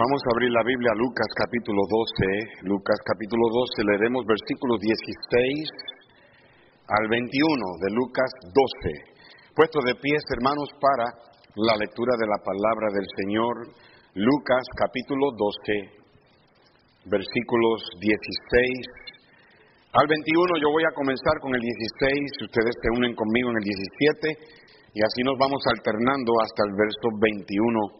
Vamos a abrir la Biblia a Lucas capítulo 12. Lucas capítulo 12 leeremos versículos 16 al 21 de Lucas 12. Puesto de pies, hermanos, para la lectura de la palabra del Señor. Lucas capítulo 12, versículos 16 al 21. Yo voy a comenzar con el 16. Ustedes se unen conmigo en el 17 y así nos vamos alternando hasta el verso 21.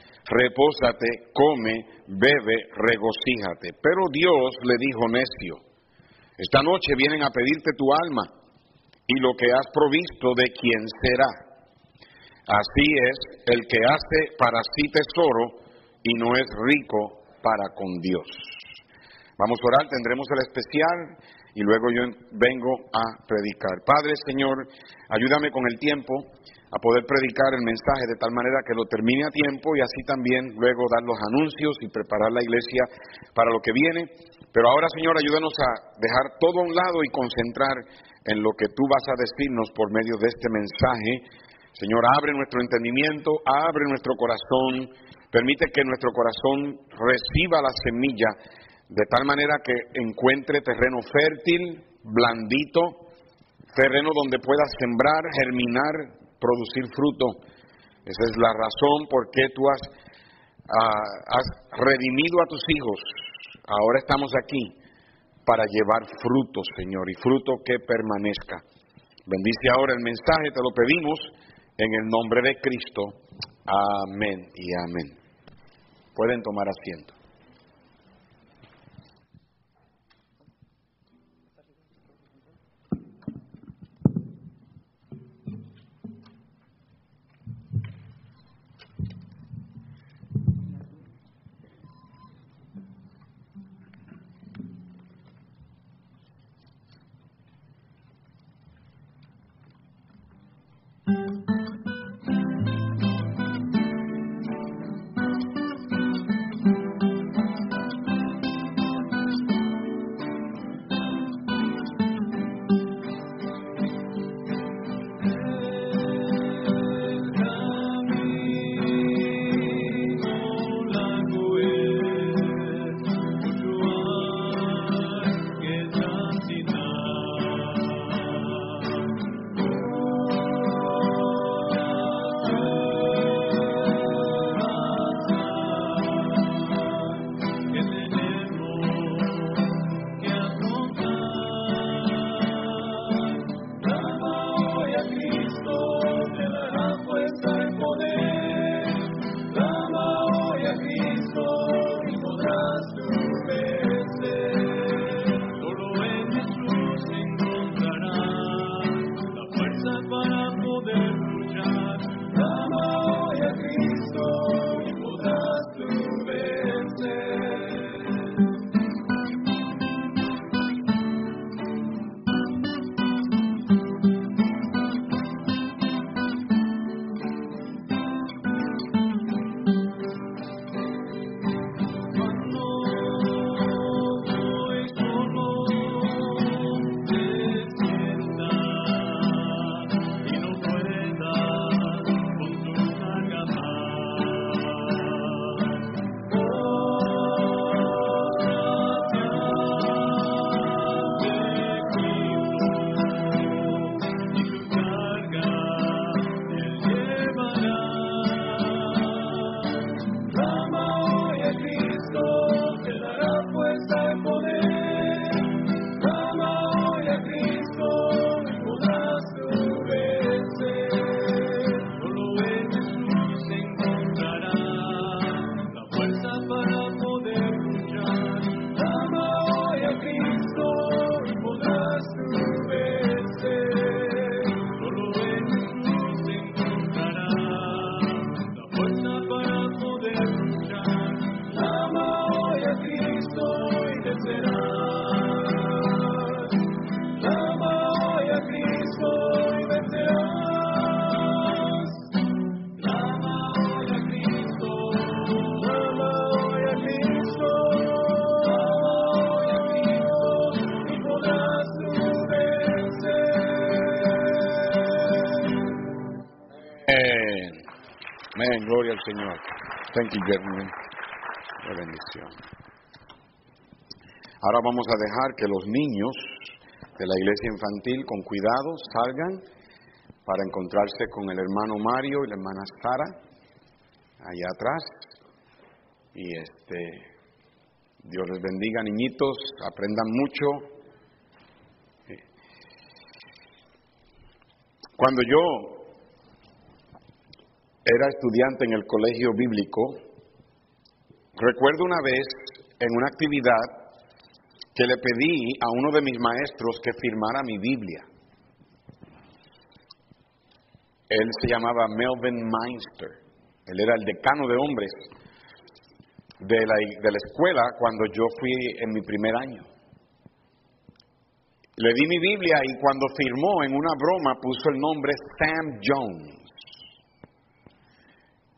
repósate, come, bebe, regocíjate. Pero Dios le dijo necio, esta noche vienen a pedirte tu alma y lo que has provisto de quién será. Así es el que hace para sí tesoro y no es rico para con Dios. Vamos a orar, tendremos el especial y luego yo vengo a predicar. Padre Señor, ayúdame con el tiempo a poder predicar el mensaje de tal manera que lo termine a tiempo y así también luego dar los anuncios y preparar la iglesia para lo que viene. Pero ahora, Señor, ayúdanos a dejar todo a un lado y concentrar en lo que tú vas a decirnos por medio de este mensaje. Señor, abre nuestro entendimiento, abre nuestro corazón, permite que nuestro corazón reciba la semilla de tal manera que encuentre terreno fértil, blandito, terreno donde pueda sembrar, germinar, producir fruto. Esa es la razón por qué tú has, ah, has redimido a tus hijos. Ahora estamos aquí para llevar fruto, Señor, y fruto que permanezca. Bendice ahora el mensaje, te lo pedimos en el nombre de Cristo. Amén y amén. Pueden tomar asiento. Thank you, gentlemen. Qué bendición. Ahora vamos a dejar que los niños de la iglesia infantil con cuidado salgan para encontrarse con el hermano Mario y la hermana Sara allá atrás. Y este Dios les bendiga, niñitos, aprendan mucho. Cuando yo era estudiante en el colegio bíblico, recuerdo una vez en una actividad que le pedí a uno de mis maestros que firmara mi Biblia. Él se llamaba Melvin Meinster. Él era el decano de hombres de la, de la escuela cuando yo fui en mi primer año. Le di mi Biblia y cuando firmó en una broma puso el nombre Sam Jones.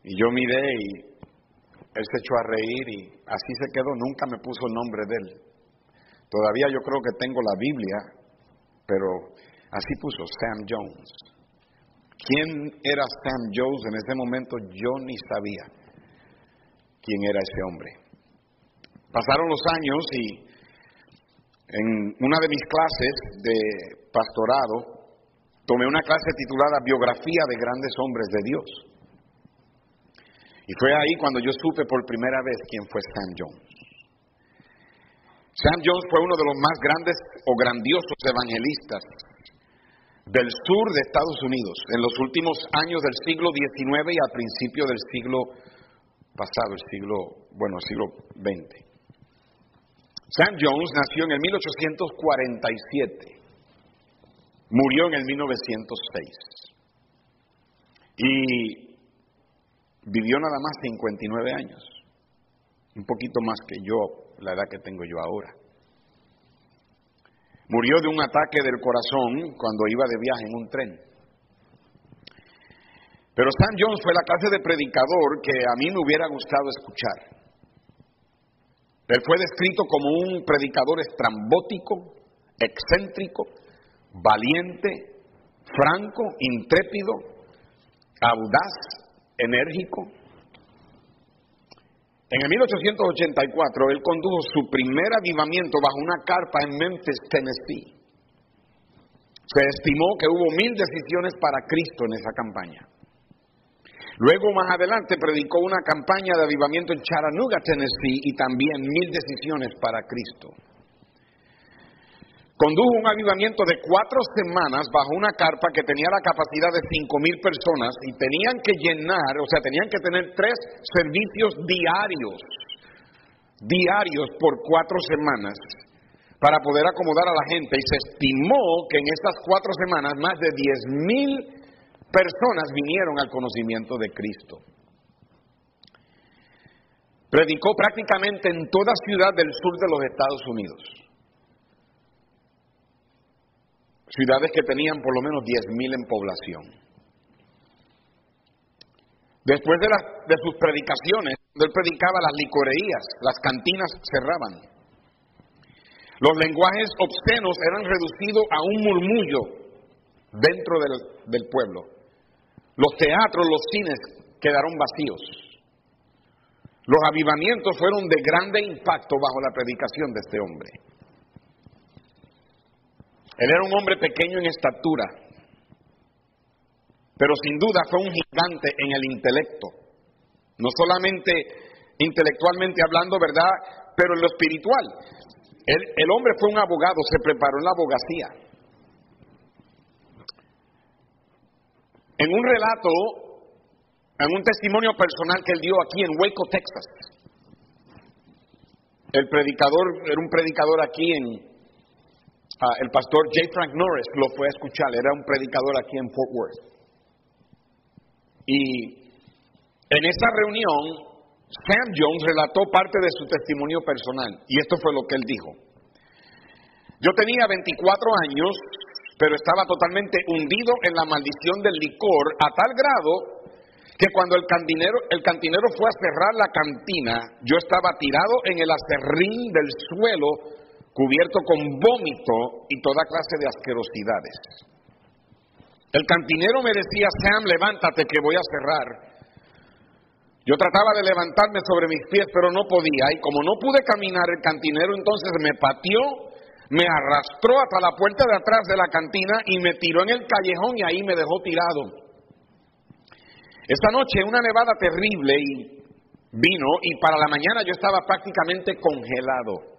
Y yo miré y él se echó a reír y así se quedó, nunca me puso el nombre de él. Todavía yo creo que tengo la Biblia, pero así puso Sam Jones. ¿Quién era Sam Jones en ese momento? Yo ni sabía quién era ese hombre. Pasaron los años y en una de mis clases de pastorado tomé una clase titulada Biografía de grandes hombres de Dios. Y fue ahí cuando yo supe por primera vez quién fue Sam Jones. Sam Jones fue uno de los más grandes o grandiosos evangelistas del sur de Estados Unidos en los últimos años del siglo XIX y al principio del siglo pasado, el siglo, bueno, el siglo XX. Sam Jones nació en el 1847, murió en el 1906 y vivió nada más 59 años, un poquito más que yo, la edad que tengo yo ahora. Murió de un ataque del corazón cuando iba de viaje en un tren. Pero Sam Jones fue la clase de predicador que a mí me hubiera gustado escuchar. Él fue descrito como un predicador estrambótico, excéntrico, valiente, franco, intrépido, audaz, enérgico. En el 1884 él condujo su primer avivamiento bajo una carpa en Memphis, Tennessee. Se estimó que hubo mil decisiones para Cristo en esa campaña. Luego, más adelante, predicó una campaña de avivamiento en Chattanooga, Tennessee, y también mil decisiones para Cristo. Condujo un avivamiento de cuatro semanas bajo una carpa que tenía la capacidad de cinco mil personas y tenían que llenar, o sea, tenían que tener tres servicios diarios, diarios por cuatro semanas para poder acomodar a la gente. Y se estimó que en estas cuatro semanas más de diez mil personas vinieron al conocimiento de Cristo. Predicó prácticamente en toda ciudad del sur de los Estados Unidos. Ciudades que tenían por lo menos 10.000 en población. Después de, de sus predicaciones, él predicaba las licoreías, las cantinas cerraban. Los lenguajes obscenos eran reducidos a un murmullo dentro del, del pueblo. Los teatros, los cines quedaron vacíos. Los avivamientos fueron de grande impacto bajo la predicación de este hombre. Él era un hombre pequeño en estatura, pero sin duda fue un gigante en el intelecto. No solamente intelectualmente hablando, ¿verdad? Pero en lo espiritual. El, hombre fue un abogado, se preparó en la abogacía. En un relato, en un testimonio personal que él dio aquí en Waco, Texas, el predicador, era un predicador aquí en, Ah, el pastor J. Frank Norris lo fue a escuchar, era un predicador aquí en Fort Worth. Y en esa reunión, Sam Jones relató parte de su testimonio personal, y esto fue lo que él dijo. Yo tenía 24 años, pero estaba totalmente hundido en la maldición del licor a tal grado que cuando el cantinero, el cantinero fue a cerrar la cantina, yo estaba tirado en el acerrín del suelo cubierto con vómito y toda clase de asquerosidades. El cantinero me decía, Sam, levántate que voy a cerrar. Yo trataba de levantarme sobre mis pies, pero no podía. Y como no pude caminar, el cantinero entonces me pateó, me arrastró hasta la puerta de atrás de la cantina y me tiró en el callejón y ahí me dejó tirado. Esta noche una nevada terrible y vino y para la mañana yo estaba prácticamente congelado.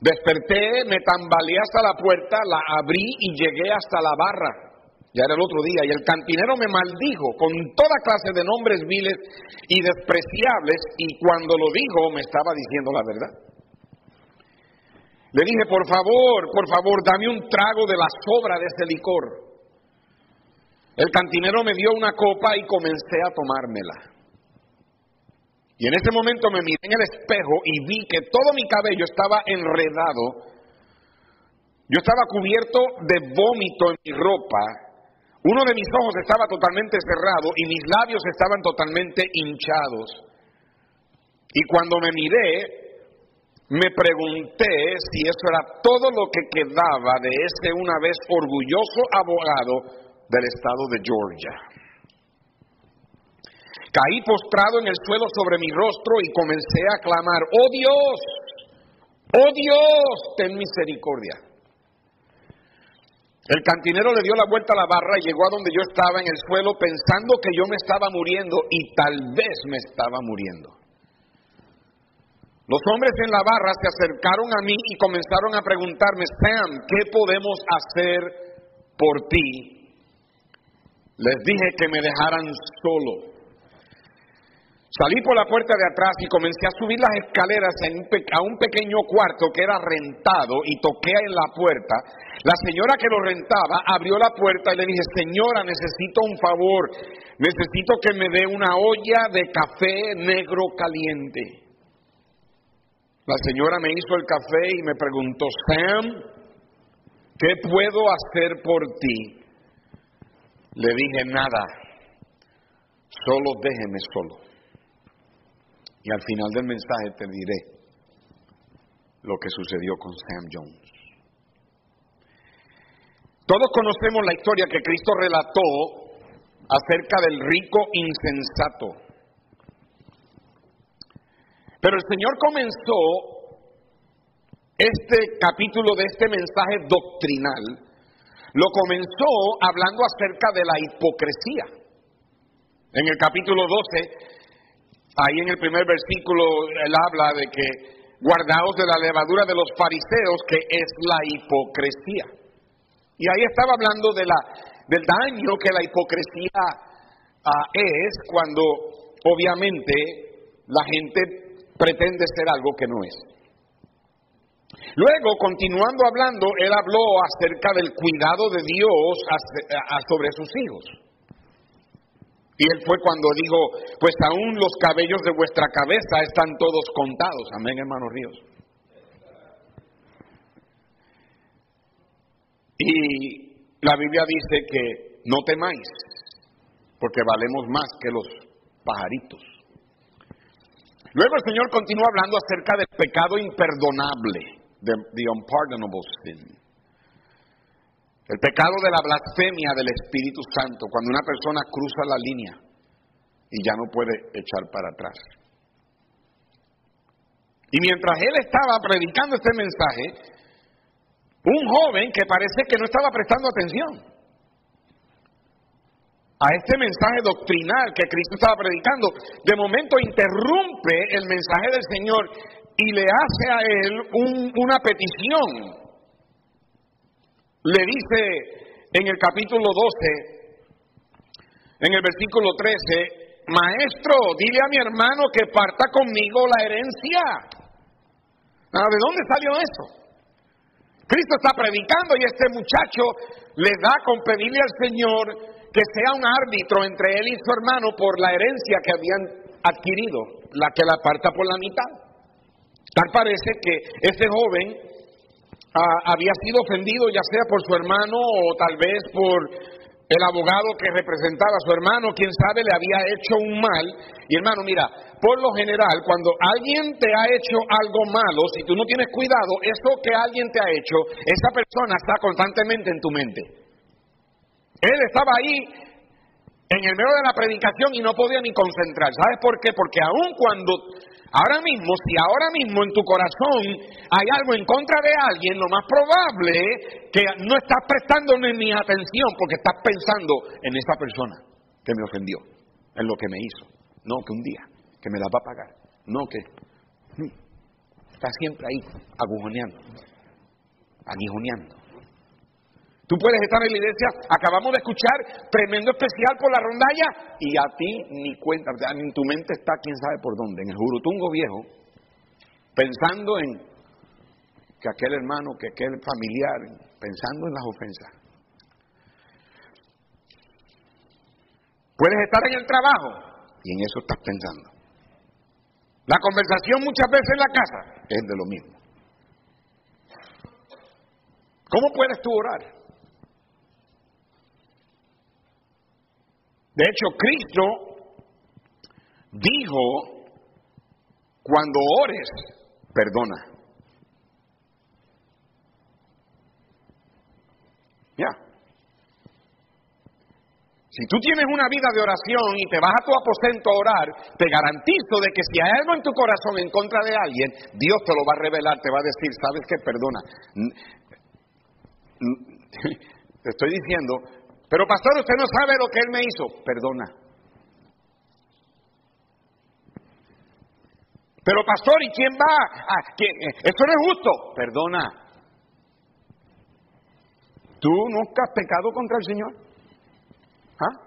Desperté, me tambaleé hasta la puerta, la abrí y llegué hasta la barra. Ya era el otro día, y el cantinero me maldijo con toda clase de nombres viles y despreciables, y cuando lo dijo me estaba diciendo la verdad. Le dije, por favor, por favor, dame un trago de la sobra de ese licor. El cantinero me dio una copa y comencé a tomármela. Y en ese momento me miré en el espejo y vi que todo mi cabello estaba enredado. Yo estaba cubierto de vómito en mi ropa uno de mis ojos estaba totalmente cerrado y mis labios estaban totalmente hinchados. Y cuando me miré, me pregunté si eso era todo lo que quedaba de ese una vez orgulloso abogado del estado de Georgia. Caí postrado en el suelo sobre mi rostro y comencé a clamar, oh Dios, oh Dios, ten misericordia. El cantinero le dio la vuelta a la barra y llegó a donde yo estaba en el suelo pensando que yo me estaba muriendo y tal vez me estaba muriendo. Los hombres en la barra se acercaron a mí y comenzaron a preguntarme, Sam, ¿qué podemos hacer por ti? Les dije que me dejaran solo. Salí por la puerta de atrás y comencé a subir las escaleras a un pequeño cuarto que era rentado y toqué en la puerta. La señora que lo rentaba abrió la puerta y le dije, señora, necesito un favor, necesito que me dé una olla de café negro caliente. La señora me hizo el café y me preguntó, Sam, ¿qué puedo hacer por ti? Le dije, nada, solo déjeme solo. Y al final del mensaje te diré lo que sucedió con Sam Jones. Todos conocemos la historia que Cristo relató acerca del rico insensato. Pero el Señor comenzó este capítulo de este mensaje doctrinal, lo comenzó hablando acerca de la hipocresía. En el capítulo 12 Ahí en el primer versículo él habla de que guardaos de la levadura de los fariseos, que es la hipocresía. Y ahí estaba hablando de la, del daño que la hipocresía ah, es cuando obviamente la gente pretende ser algo que no es. Luego, continuando hablando, él habló acerca del cuidado de Dios sobre sus hijos. Y él fue cuando dijo, pues aún los cabellos de vuestra cabeza están todos contados. Amén, hermanos Ríos. Y la Biblia dice que no temáis, porque valemos más que los pajaritos. Luego el Señor continúa hablando acerca del pecado imperdonable, de the unpardonable sin. El pecado de la blasfemia del Espíritu Santo, cuando una persona cruza la línea y ya no puede echar para atrás. Y mientras él estaba predicando este mensaje, un joven que parece que no estaba prestando atención a este mensaje doctrinal que Cristo estaba predicando, de momento interrumpe el mensaje del Señor y le hace a él una petición le dice en el capítulo 12, en el versículo 13, Maestro, dile a mi hermano que parta conmigo la herencia. Ah, ¿De dónde salió eso? Cristo está predicando y este muchacho le da con pedirle al Señor que sea un árbitro entre él y su hermano por la herencia que habían adquirido, la que la parta por la mitad. Tal parece que ese joven Ah, había sido ofendido ya sea por su hermano o tal vez por el abogado que representaba a su hermano, quién sabe, le había hecho un mal. Y hermano, mira, por lo general, cuando alguien te ha hecho algo malo, si tú no tienes cuidado, eso que alguien te ha hecho, esa persona está constantemente en tu mente. Él estaba ahí en el medio de la predicación y no podía ni concentrar. ¿Sabes por qué? Porque aun cuando, ahora mismo, si ahora mismo en tu corazón hay algo en contra de alguien, lo más probable que no estás prestando ni atención porque estás pensando en esa persona que me ofendió, en lo que me hizo. No, que un día, que me la va a pagar. No, que hmm, está siempre ahí, agujoneando, aguijoneando. Tú puedes estar en la iglesia, acabamos de escuchar, tremendo especial por la rondalla, y a ti ni cuenta, en tu mente está quién sabe por dónde, en el jurutungo viejo, pensando en que aquel hermano, que aquel familiar, pensando en las ofensas. Puedes estar en el trabajo y en eso estás pensando. La conversación muchas veces en la casa es de lo mismo. ¿Cómo puedes tú orar? De hecho, Cristo dijo, cuando ores, perdona. Ya. Si tú tienes una vida de oración y te vas a tu aposento a orar, te garantizo de que si hay algo en tu corazón en contra de alguien, Dios te lo va a revelar, te va a decir, ¿sabes qué? Perdona. Te estoy diciendo, pero pastor, usted no sabe lo que él me hizo. Perdona. Pero pastor, ¿y quién va? A, quién? Esto no es justo. Perdona. ¿Tú nunca has pecado contra el Señor? ¿Ah?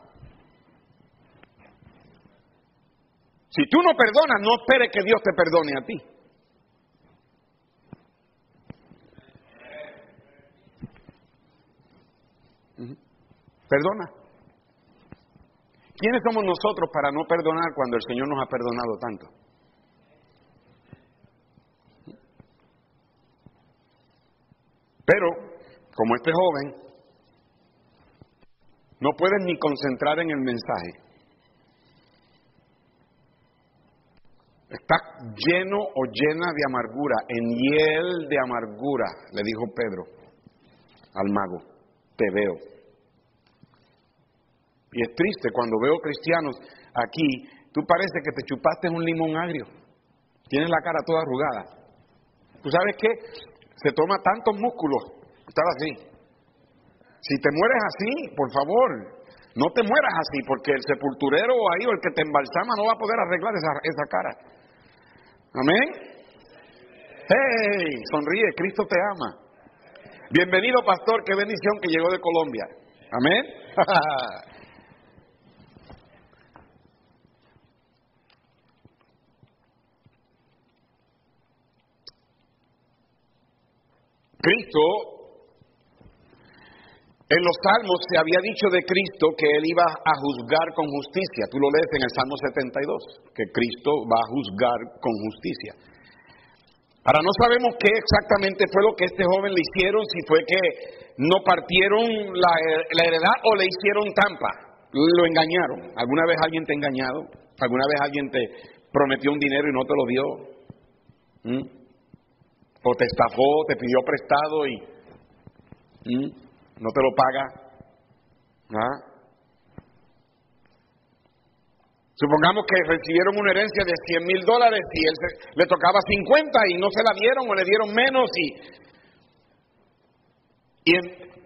Si tú no perdonas, no esperes que Dios te perdone a ti. Perdona. ¿Quiénes somos nosotros para no perdonar cuando el Señor nos ha perdonado tanto? Pero, como este joven, no puedes ni concentrar en el mensaje. Está lleno o llena de amargura, en hiel de amargura, le dijo Pedro al mago, te veo. Y es triste cuando veo cristianos aquí, tú parece que te chupaste un limón agrio. Tienes la cara toda arrugada. ¿Tú sabes qué? Se toma tantos músculos estar así. Si te mueres así, por favor, no te mueras así, porque el sepulturero ahí o el que te embalsama no va a poder arreglar esa, esa cara. Amén. ¡Hey! Sonríe, Cristo te ama. Bienvenido, pastor, qué bendición que llegó de Colombia. Amén. Cristo, en los salmos se había dicho de Cristo que Él iba a juzgar con justicia. Tú lo lees en el Salmo 72, que Cristo va a juzgar con justicia. Ahora no sabemos qué exactamente fue lo que este joven le hicieron, si fue que no partieron la, heredad o le hicieron tampa, lo engañaron. ¿Alguna vez alguien te ha engañado? ¿Alguna vez alguien te prometió un dinero y no te lo dio? ¿Mm? O te estafó, te pidió prestado y no te lo paga. ¿Ah? Supongamos que recibieron una herencia de 100 mil dólares y él le tocaba 50 y no se la dieron o le dieron menos y, y,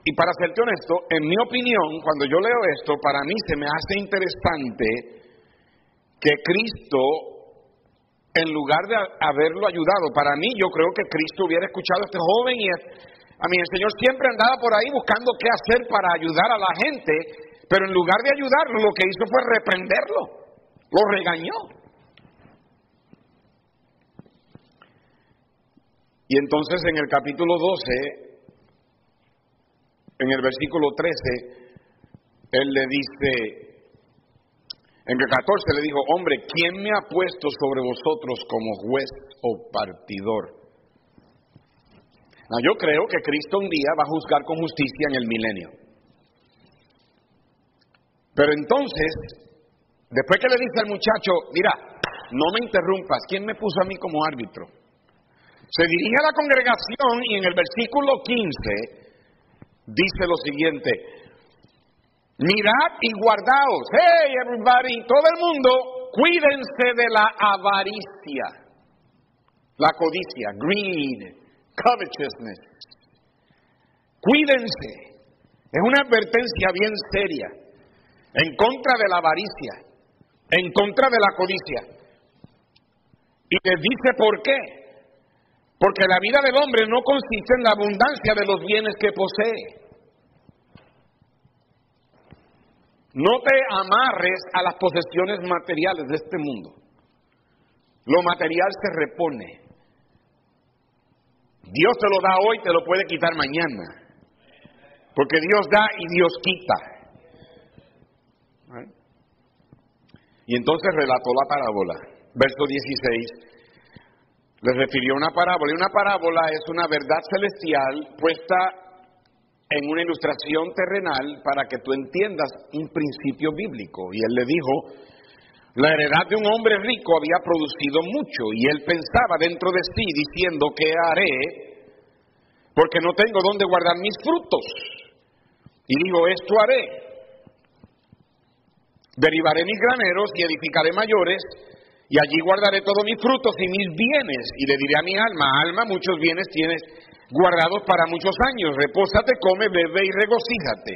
y para serte honesto, en mi opinión, cuando yo leo esto, para mí se me hace interesante que Cristo en lugar de haberlo ayudado. Para mí, yo creo que Cristo hubiera escuchado a este joven y a mí el Señor siempre andaba por ahí buscando qué hacer para ayudar a la gente, pero en lugar de ayudarlo, lo que hizo fue reprenderlo, lo regañó. Y entonces en el capítulo 12, en el versículo 13, él le dice, en el 14 le dijo, hombre, ¿quién me ha puesto sobre vosotros como juez o partidor? yo creo que Cristo un día va a juzgar con justicia en el milenio. Pero entonces, después que le dice al muchacho, mira, no me interrumpas, ¿quién me puso a mí como árbitro? Se dirige a la congregación y en el versículo 15 dice lo siguiente, Mirad y guardaos. Hey, everybody, todo el mundo, cuídense de la avaricia, la codicia, greed, covetousness. Cuídense. Es una advertencia bien seria en contra de la avaricia, en contra de la codicia. Y les dice por qué. Porque la vida del hombre no consiste en la abundancia de los bienes que posee. No te amarres a las posesiones materiales de este mundo. Lo material se repone. Dios te lo da hoy, te lo puede quitar mañana. Porque Dios da y Dios quita. Y entonces relató la parábola. Verso 16. Les refirió una parábola. Y una parábola es una verdad celestial puesta en una ilustración terrenal para que tú entiendas un principio bíblico. Y él le dijo, la heredad de un hombre rico había producido mucho y él pensaba dentro de sí diciendo, ¿qué haré? Porque no tengo dónde guardar mis frutos. Y digo, esto haré. Derivaré mis graneros y edificaré mayores, y allí guardaré todos mis frutos y mis bienes. Y le diré a mi alma, alma, muchos bienes tienes guardados para muchos años, repósate, come, bebe y regocíjate.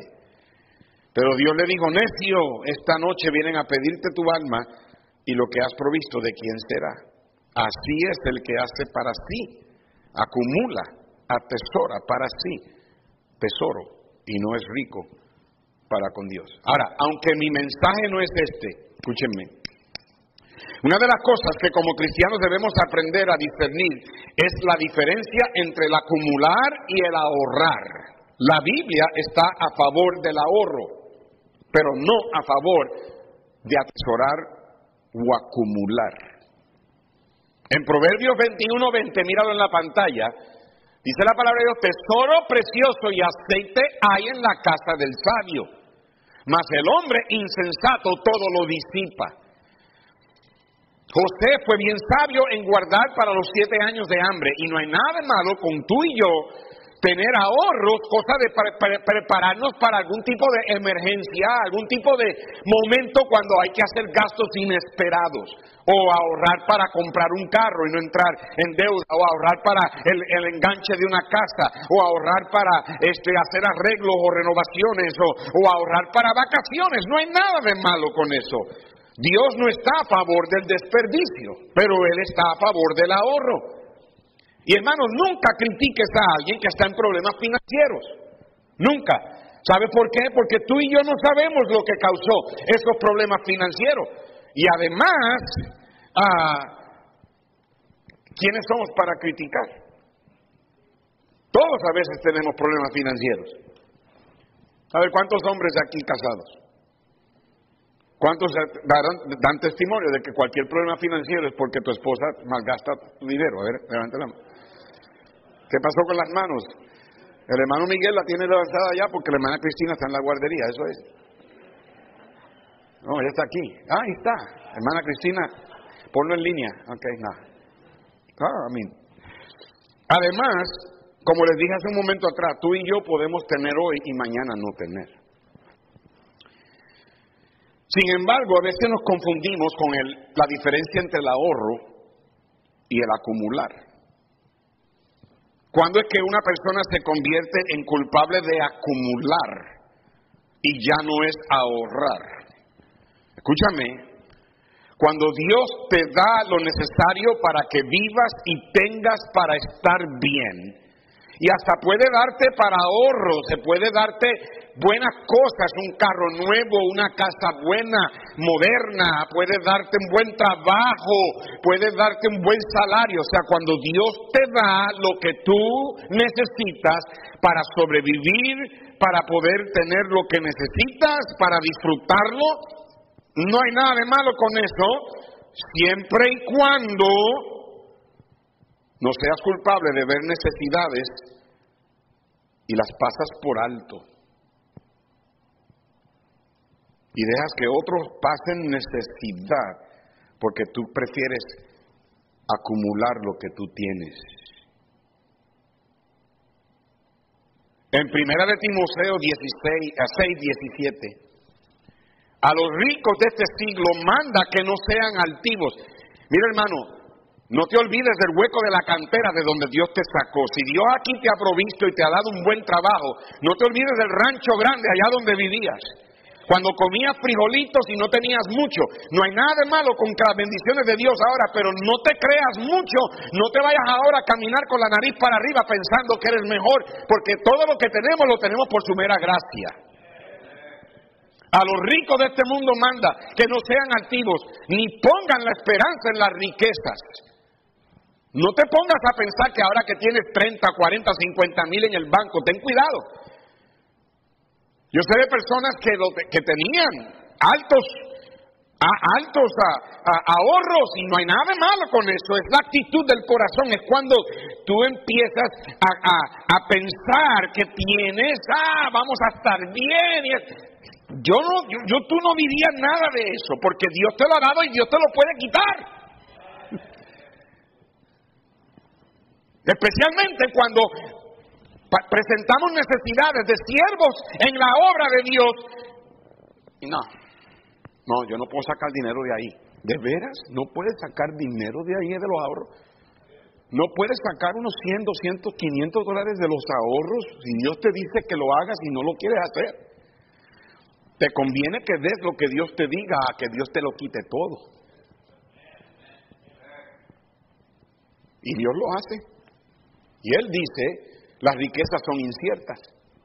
Pero Dios le dijo, necio, esta noche vienen a pedirte tu alma y lo que has provisto de quién será. Así es el que hace para sí, acumula, atesora para sí tesoro y no es rico para con Dios. Ahora, aunque mi mensaje no es este, escúchenme. Una de las cosas que como cristianos debemos aprender a discernir es la diferencia entre el acumular y el ahorrar. La Biblia está a favor del ahorro, pero no a favor de atesorar o acumular. En Proverbios 21, 20, míralo en la pantalla, Dice la palabra de Dios, tesoro precioso y aceite hay en la casa del sabio, mas el hombre insensato todo lo disipa. José fue bien sabio en guardar para los siete años de hambre y no hay nada malo con tú y yo tener ahorros, cosa de prepararnos para algún tipo de emergencia, algún tipo de momento cuando hay que hacer gastos inesperados, o ahorrar para comprar un carro y no entrar en deuda, o ahorrar para el, enganche de una casa, o ahorrar para este, hacer arreglos o renovaciones, o, o ahorrar para vacaciones. No hay nada de malo con eso. Dios no está a favor del desperdicio, pero Él está a favor del ahorro. Y hermanos, nunca critiques a alguien que está en problemas financieros. Nunca. ¿Sabe por qué? Porque tú y yo no sabemos lo que causó esos problemas financieros. Y además, ah, ¿quiénes somos para criticar? Todos a veces tenemos problemas financieros. Ver, ¿cuántos hombres aquí casados? ¿Cuántos dan testimonio de que cualquier problema financiero es porque tu esposa malgasta tu dinero? A ver, levante la mano. ¿Qué pasó con las manos? El hermano Miguel la tiene levantada ya porque la hermana Cristina está en la guardería, eso es. No, ella está aquí. Ah, ahí está. Hermana Cristina, ponlo en línea. Ok, nada. Ah, Además, como les dije hace un momento atrás, tú y yo podemos tener hoy y mañana no tener. Sin embargo, a veces nos confundimos con el, la diferencia entre el ahorro y el acumular. ¿Cuándo es que una persona se convierte en culpable de acumular y ya no es ahorrar? Escúchame, cuando Dios te da lo necesario para que vivas y tengas para estar bien, y hasta puede darte para ahorro, se puede darte buenas cosas, un carro nuevo, una casa buena, moderna, puede darte un buen trabajo, puede darte un buen salario. O sea, cuando Dios te da lo que tú necesitas para sobrevivir, para poder tener lo que necesitas, para disfrutarlo, no hay nada de malo con eso, siempre y cuando no seas culpable de ver necesidades y las pasas por alto y dejas que otros pasen necesidad porque tú prefieres acumular lo que tú tienes. En primera de Timoteo 16, a 6, 17, a los ricos de este siglo manda que no sean altivos. Mira hermano, no te olvides del hueco de la cantera de donde Dios te sacó. Si Dios aquí te ha provisto y te ha dado un buen trabajo, no te olvides del rancho grande allá donde vivías. Cuando comías frijolitos y no tenías mucho. No hay nada de malo con las bendiciones de Dios ahora, pero no te creas mucho. No te vayas ahora a caminar con la nariz para arriba pensando que eres mejor, porque todo lo que tenemos lo tenemos por su mera gracia. A los ricos de este mundo manda que no sean altivos, ni pongan la esperanza en las riquezas no te pongas a pensar que ahora que tienes 30, 40, 50 mil en el banco, ten cuidado. Yo sé de personas que, que tenían altos, altos ahorros y no hay nada de malo con eso. Es la actitud del corazón. Es cuando tú empiezas a, pensar que tienes, ah, vamos a estar bien. yo, no, yo, tú no dirías nada de eso porque Dios te lo ha dado y Dios te lo puede quitar. Especialmente cuando presentamos necesidades de siervos en la obra de Dios. no, no, yo no puedo sacar dinero de ahí. ¿De veras? ¿No puedes sacar dinero de ahí de los ahorros? ¿No puedes sacar unos 100, 200, 500 dólares de los ahorros si Dios te dice que lo hagas y no lo quieres hacer? Te conviene que des lo que Dios te diga a que Dios te lo quite todo. Y Dios lo hace. Y él dice, las riquezas son inciertas.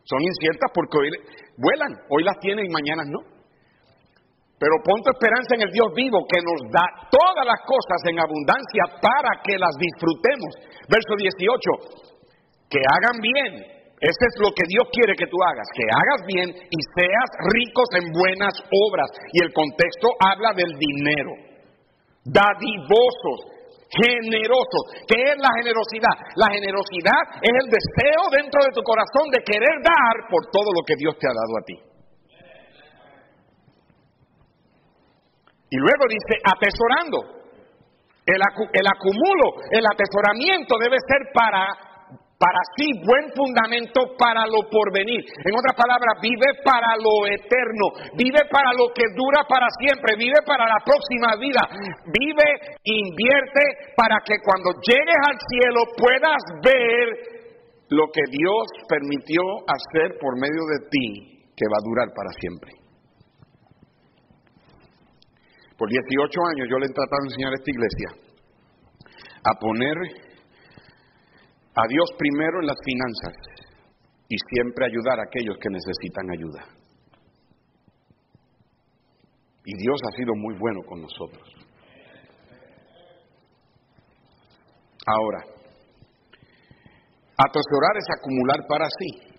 Son inciertas porque hoy vuelan, hoy las tienen y mañana no. Pero pon tu esperanza en el Dios vivo que nos da todas las cosas en abundancia para que las disfrutemos. Verso 18, que hagan bien. Ese es lo que Dios quiere que tú hagas, que hagas bien y seas ricos en buenas obras. Y el contexto habla del dinero. Dadivosos, generoso. ¿Qué es la generosidad? La generosidad es el deseo dentro de tu corazón de querer dar por todo lo que Dios te ha dado a ti. Y luego dice, atesorando. El, el acumulo, el atesoramiento debe ser para para sí buen fundamento para lo porvenir. En otras palabras, vive para lo eterno, vive para lo que dura para siempre, vive para la próxima vida, vive, invierte para que cuando llegues al cielo puedas ver lo que Dios permitió hacer por medio de ti, que va a durar para siempre. Por 18 años yo le he tratado de enseñar a esta iglesia a poner a Dios primero en las finanzas y siempre ayudar a aquellos que necesitan ayuda. Y Dios ha sido muy bueno con nosotros. Ahora, atesorar es acumular para sí.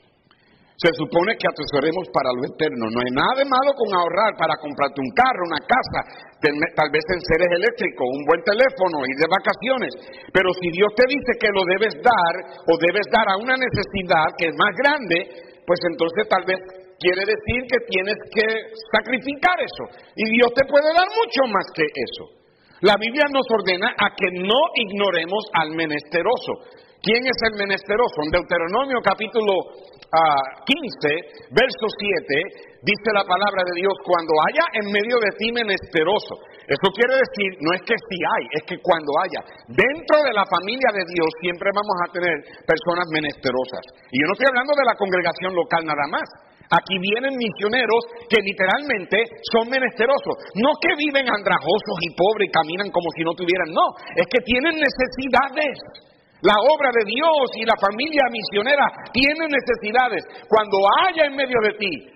Se supone que atesoremos para lo eterno. No hay nada de malo con ahorrar para comprarte un carro, una casa, tal vez en seres eléctricos, un buen teléfono, y de vacaciones. Pero si Dios te dice que lo debes dar o debes dar a una necesidad que es más grande, pues entonces tal vez quiere decir que tienes que sacrificar eso. Y Dios te puede dar mucho más que eso. La Biblia nos ordena a que no ignoremos al menesteroso. ¿Quién es el menesteroso? En Deuteronomio capítulo 15, verso 7, dice la palabra de Dios, cuando haya en medio de ti menesteroso. Eso quiere decir, no es que si hay, es que cuando haya. Dentro de la familia de Dios siempre vamos a tener personas menesterosas. Y yo no estoy hablando de la congregación local nada más. Aquí vienen misioneros que literalmente son menesterosos. No que viven andrajosos y pobres y caminan como si no tuvieran, no. Es que tienen necesidades. La obra de Dios y la familia misionera tienen necesidades. Cuando haya en medio de ti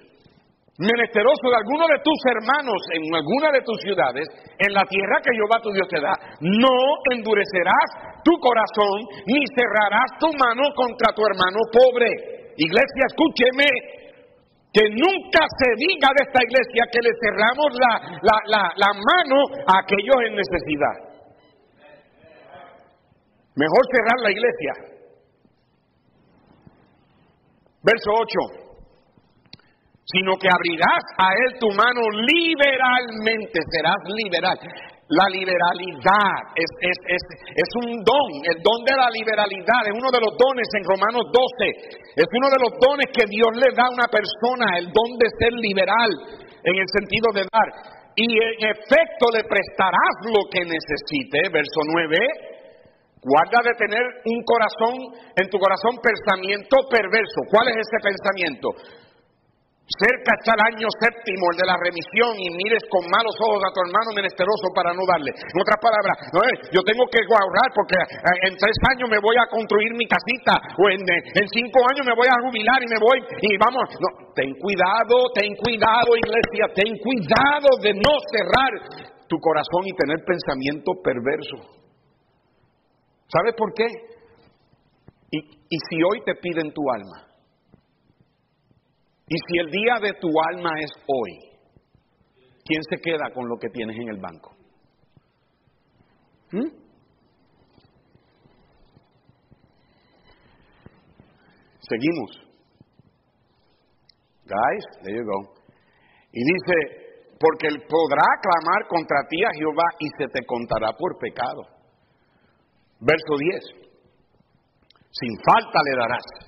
menesteroso de alguno de tus hermanos en alguna de tus ciudades, en la tierra que Jehová tu Dios te da, no endurecerás tu corazón ni cerrarás tu mano contra tu hermano pobre. Iglesia, escúcheme, que nunca se diga de esta iglesia que le cerramos la, la mano a aquellos en necesidad. Mejor cerrar la iglesia. Verso 8. Sino que abrirás a él tu mano liberalmente, serás liberal. La liberalidad es, es, es, es, un don, el don de la liberalidad es uno de los dones en Romanos 12, es uno de los dones que Dios le da a una persona, el don de ser liberal. en el sentido de dar. Y en efecto le prestarás lo que necesite, verso 9. Guarda de tener un corazón, en tu corazón pensamiento perverso. ¿Cuál es ese pensamiento? Cerca está el año séptimo, el de la remisión, y mires con malos ojos a tu hermano menesteroso para no darle. En otras palabras, no, yo tengo que ahorrar porque eh, en tres años me voy a construir mi casita, o en, eh, en cinco años me voy a jubilar y me voy, y vamos, no, ten cuidado, ten cuidado iglesia, ten cuidado de no cerrar tu corazón y tener pensamiento perverso. ¿Sabes por qué? Y, y si hoy te piden tu alma, y si el día de tu alma es hoy, ¿quién se queda con lo que tienes en el banco? ¿Mm? Seguimos. Guys, there you go. Y dice, porque él podrá clamar contra ti a Jehová y se te contará por pecado. Verso 10. Sin falta le darás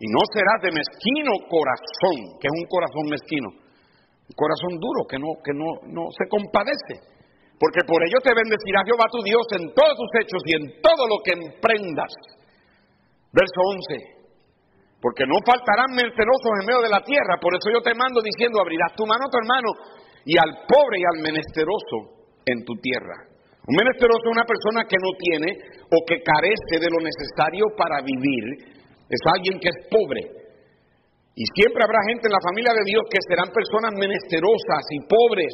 y no serás de mezquino corazón, que es un corazón mezquino, un corazón duro que no, que no, no se compadece. Porque por ello te bendecirá Jehová tu Dios en todos tus hechos y en todo lo que emprendas. Verso 11. Porque no faltarán menesterosos en medio de la tierra. Por eso yo te mando diciendo, abrirás tu mano a tu hermano y al pobre y al menesteroso en tu tierra. Un menesteroso es una persona que no tiene o que carece de lo necesario para vivir. Es alguien que es pobre, y siempre habrá gente en la familia de Dios que serán personas menesterosas y pobres.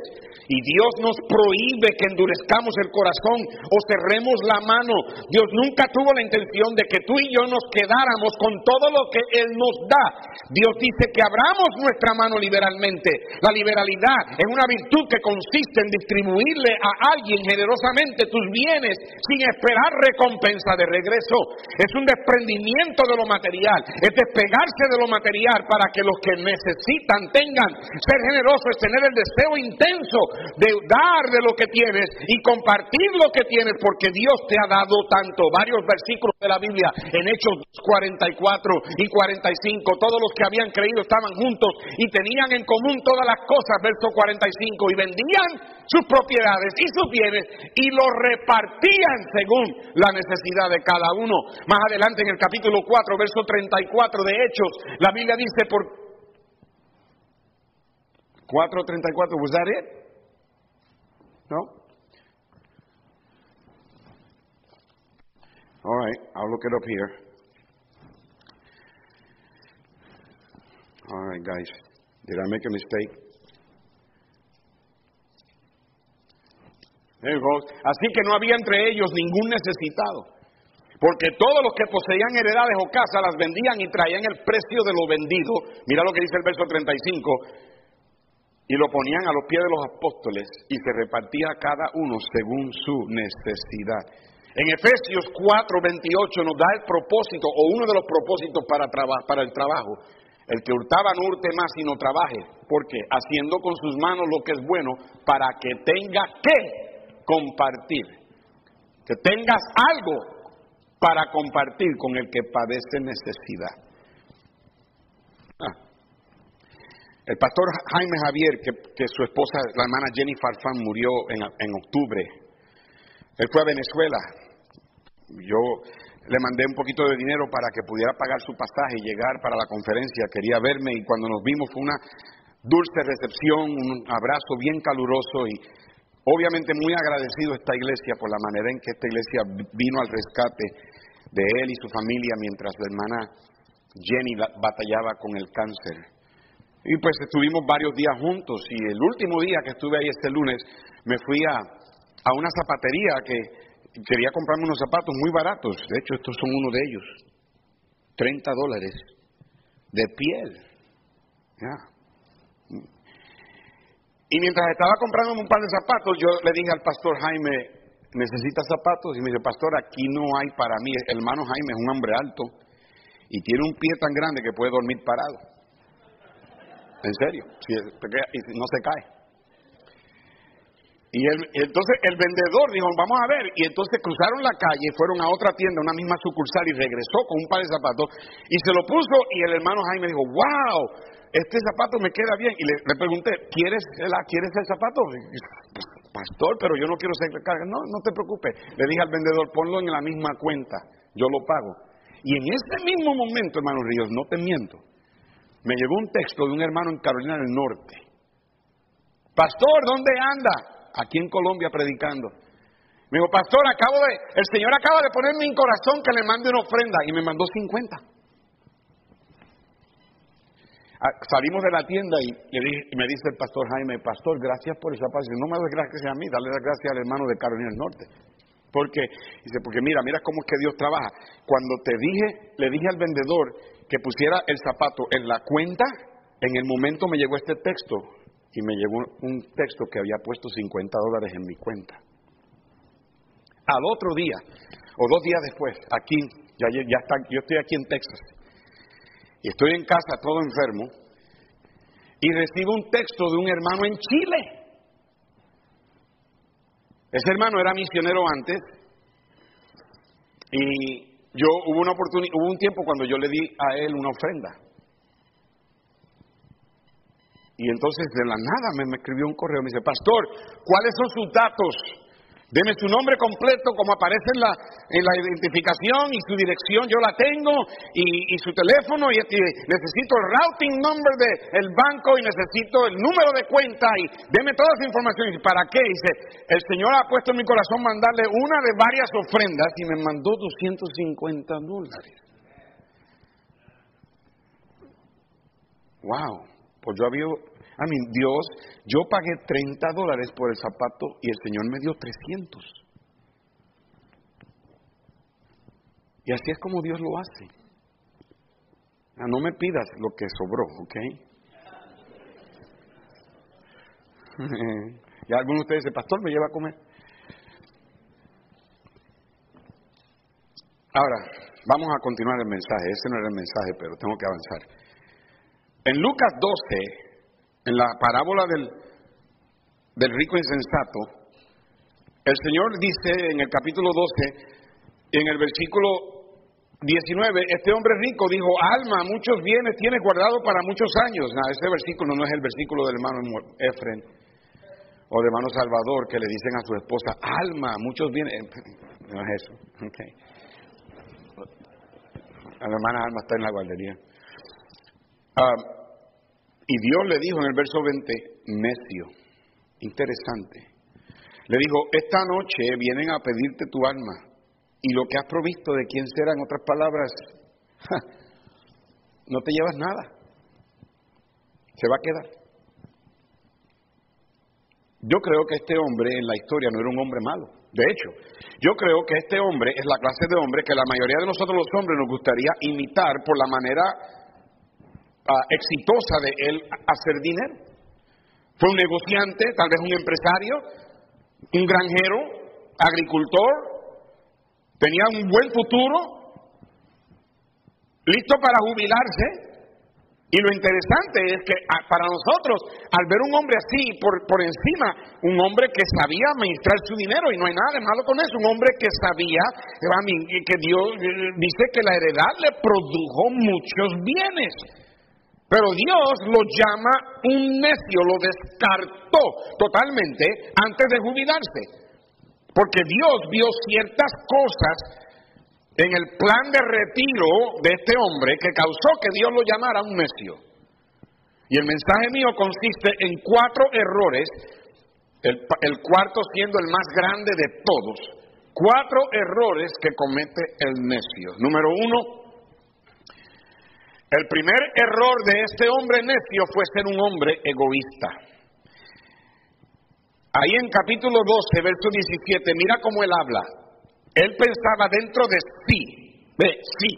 Y Dios nos prohíbe que endurezcamos el corazón o cerremos la mano. Dios nunca tuvo la intención de que tú y yo nos quedáramos con todo lo que Él nos da. Dios dice que abramos nuestra mano liberalmente. La liberalidad es una virtud que consiste en distribuirle a alguien generosamente tus bienes sin esperar recompensa de regreso. Es un desprendimiento de lo material. Es despegarse de lo material para que los que necesitan tengan. Ser generoso es tener el deseo intenso de dar de lo que tienes y compartir lo que tienes porque Dios te ha dado tanto. Varios versículos de la Biblia en Hechos 44 y 45. Todos los que habían creído estaban juntos y tenían en común todas las cosas. Verso 45. Y vendían sus propiedades y sus bienes y los repartían según la necesidad de cada uno. Más adelante en el capítulo 4, verso 34 de Hechos, la Biblia dice por 434, was that it? No? All right, I'll look it up here. All right, guys. Did I make a mistake? Así que no había entre ellos ningún necesitado. Porque todos los que poseían heredades o casas las vendían y traían el precio de lo vendido. Mira lo que dice el verso 35. Y lo ponían a los pies de los apóstoles y se repartía cada uno según su necesidad. En Efesios 4, 28 nos da el propósito o uno de los propósitos para, para el trabajo. El que hurtaba no hurte más y no trabaje. porque Haciendo con sus manos lo que es bueno para que tenga que compartir. Que tengas algo para compartir con el que padece necesidad. Ah. El pastor Jaime Javier, que, su esposa, la hermana Jenny Farfán, murió en, en octubre. Él fue a Venezuela. Yo le mandé un poquito de dinero para que pudiera pagar su pasaje y llegar para la conferencia. Quería verme y cuando nos vimos fue una dulce recepción, un abrazo bien caluroso y Obviamente muy agradecido esta iglesia por la manera en que esta iglesia vino al rescate de él y su familia mientras la hermana Jenny batallaba con el cáncer. Y pues estuvimos varios días juntos y el último día que estuve ahí este lunes me fui a, a una zapatería que quería comprarme unos zapatos muy baratos. De hecho, estos son uno de ellos. 30 dólares de piel. Ya. Y mientras estaba comprando un par de zapatos, yo le dije al pastor Jaime, ¿necesitas zapatos? Y me dice, pastor, aquí no hay para mí. El hermano Jaime es un hombre alto y tiene un pie tan grande que puede dormir parado. En serio, no se cae. Y entonces el vendedor dijo, vamos a ver. Y entonces cruzaron la calle, fueron a otra tienda, una misma sucursal, y regresó con un par de zapatos. Y se lo puso y el hermano Jaime dijo, wow, este zapato me queda bien. Y le, pregunté, ¿quieres, ¿quieres el zapato? Pastor, pero yo no quiero ser carga. No, no te preocupes. Le dije al vendedor, ponlo en la misma cuenta, yo lo pago. Y en ese mismo momento, hermano Ríos, no te miento, me llegó un texto de un hermano en Carolina del Norte. Pastor, ¿dónde anda? Aquí en Colombia predicando. Me dijo, pastor, acabo de, el Señor acaba de ponerme en corazón que le mande una ofrenda y me mandó 50. Ah, salimos de la tienda y, me dice el pastor Jaime, pastor, gracias por esa paz. No me das gracias a mí, dale las gracias al hermano de Carolina del Norte. Porque, dice, porque mira, mira cómo es que Dios trabaja. Cuando te dije, le dije al vendedor que pusiera el zapato en la cuenta, en el momento me llegó este texto y me llegó un texto que había puesto 50 dólares en mi cuenta. Al otro día, o dos días después, aquí, ya, ya está, yo estoy aquí en Texas, y estoy en casa todo enfermo, y recibo un texto de un hermano en Chile. Ese hermano era misionero antes, y yo hubo una oportunidad, hubo un tiempo cuando yo le di a él una ofrenda. Y entonces de la nada me, me escribió un correo, me dice, pastor, ¿cuáles son sus datos? Deme su nombre completo, como aparece en la, en la identificación y su dirección, yo la tengo, y, su teléfono, y, necesito el routing number del banco, y necesito el número de cuenta, y deme toda esa información. ¿Y para qué? Dice, el Señor ha puesto en mi corazón mandarle una de varias ofrendas, y me mandó 250 dólares. Wow, pues yo había a mí, Dios, yo pagué 30 dólares por el zapato y el Señor me dio 300. Y así es como Dios lo hace. Ah, no me pidas lo que sobró, ¿ok? y algunos de ustedes dicen, pastor, me lleva a comer. Ahora, vamos a continuar el mensaje. Ese no era el mensaje, pero tengo que avanzar. En Lucas 12, en la parábola del, del rico insensato, el Señor dice en el capítulo 12, en el versículo 19, este hombre rico dijo, alma, muchos bienes tienes guardado para muchos años. No, este versículo no es el versículo del hermano Efren o del hermano Salvador que le dicen a su esposa, alma, muchos bienes. No es eso. Okay. La hermana Alma está en la guardería. Ah, y Dios le dijo en el verso 20, necio, interesante. Le dijo, esta noche vienen a pedirte tu alma y lo que has provisto de quién será, en otras palabras, no te llevas nada. Se va a quedar. Yo creo que este hombre en la historia no era un hombre malo. De hecho, yo creo que este hombre es la clase de hombre que la mayoría de nosotros los hombres nos gustaría imitar por la manera Ah, exitosa de él hacer dinero. Fue un negociante, tal vez un empresario, un granjero, agricultor, tenía un buen futuro, listo para jubilarse. Y lo interesante es que ah, para nosotros, al ver un hombre así por, por encima, un hombre que sabía administrar su dinero, y no hay nada de malo con eso, un hombre que sabía que Dios eh, dice que la heredad le produjo muchos bienes. Pero Dios lo llama un necio, lo descartó totalmente antes de jubilarse. Porque Dios vio ciertas cosas en el plan de retiro de este hombre que causó que Dios lo llamara un necio. Y el mensaje mío consiste en cuatro errores, el, el cuarto siendo el más grande de todos. Cuatro errores que comete el necio. Número uno, el primer error de este hombre necio fue ser un hombre egoísta. Ahí en capítulo 12, verso 17, mira cómo él habla. Él pensaba dentro de sí, de sí.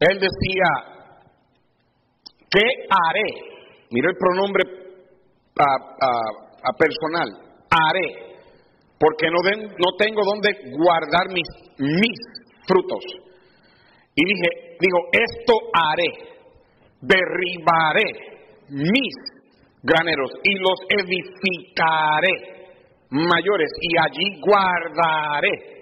Él decía, ¿qué haré? Mira el pronombre personal, haré, porque no, no tengo donde guardar mis, mis frutos. Y dije, digo, esto haré, derribaré mis graneros y los edificaré mayores y allí guardaré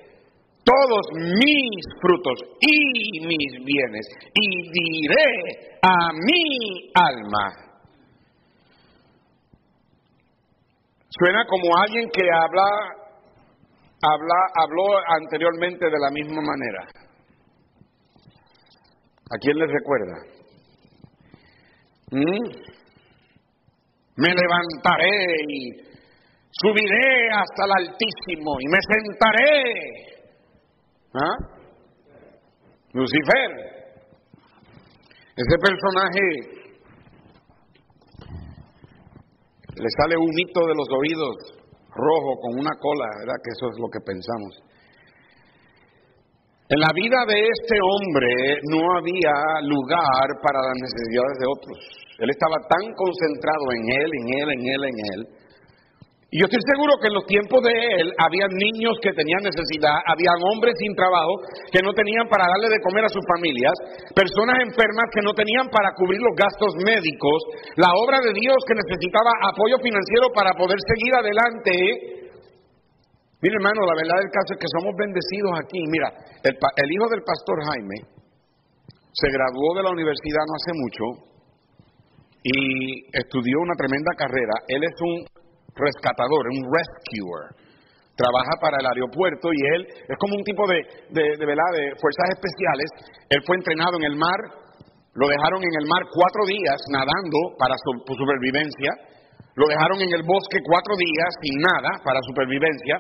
todos mis frutos y mis bienes y diré a mi alma. Suena como alguien que habla, habla, habló anteriormente de la misma manera. ¿A quién les recuerda? ¿Mm? Me levantaré y subiré hasta el Altísimo y me sentaré ¿Ah? Lucifer. Ese personaje le sale un hito de los oídos rojo con una cola, ¿verdad? Que eso es lo que pensamos. En la vida de este hombre no había lugar para las necesidades de otros. Él estaba tan concentrado en él, en él, en él, en él, y yo estoy seguro que en los tiempos de él había niños que tenían necesidad, había hombres sin trabajo que no tenían para darle de comer a sus familias, personas enfermas que no tenían para cubrir los gastos médicos, la obra de Dios que necesitaba apoyo financiero para poder seguir adelante. Mira hermano, la verdad del caso es que somos bendecidos aquí. Mira, el, el hijo del pastor Jaime se graduó de la universidad no hace mucho y estudió una tremenda carrera. Él es un rescatador, un rescuer. Trabaja para el aeropuerto y él es como un tipo de, de, de, de fuerzas especiales. Él fue entrenado en el mar, lo dejaron en el mar cuatro días nadando para su supervivencia, lo dejaron en el bosque cuatro días sin nada para supervivencia,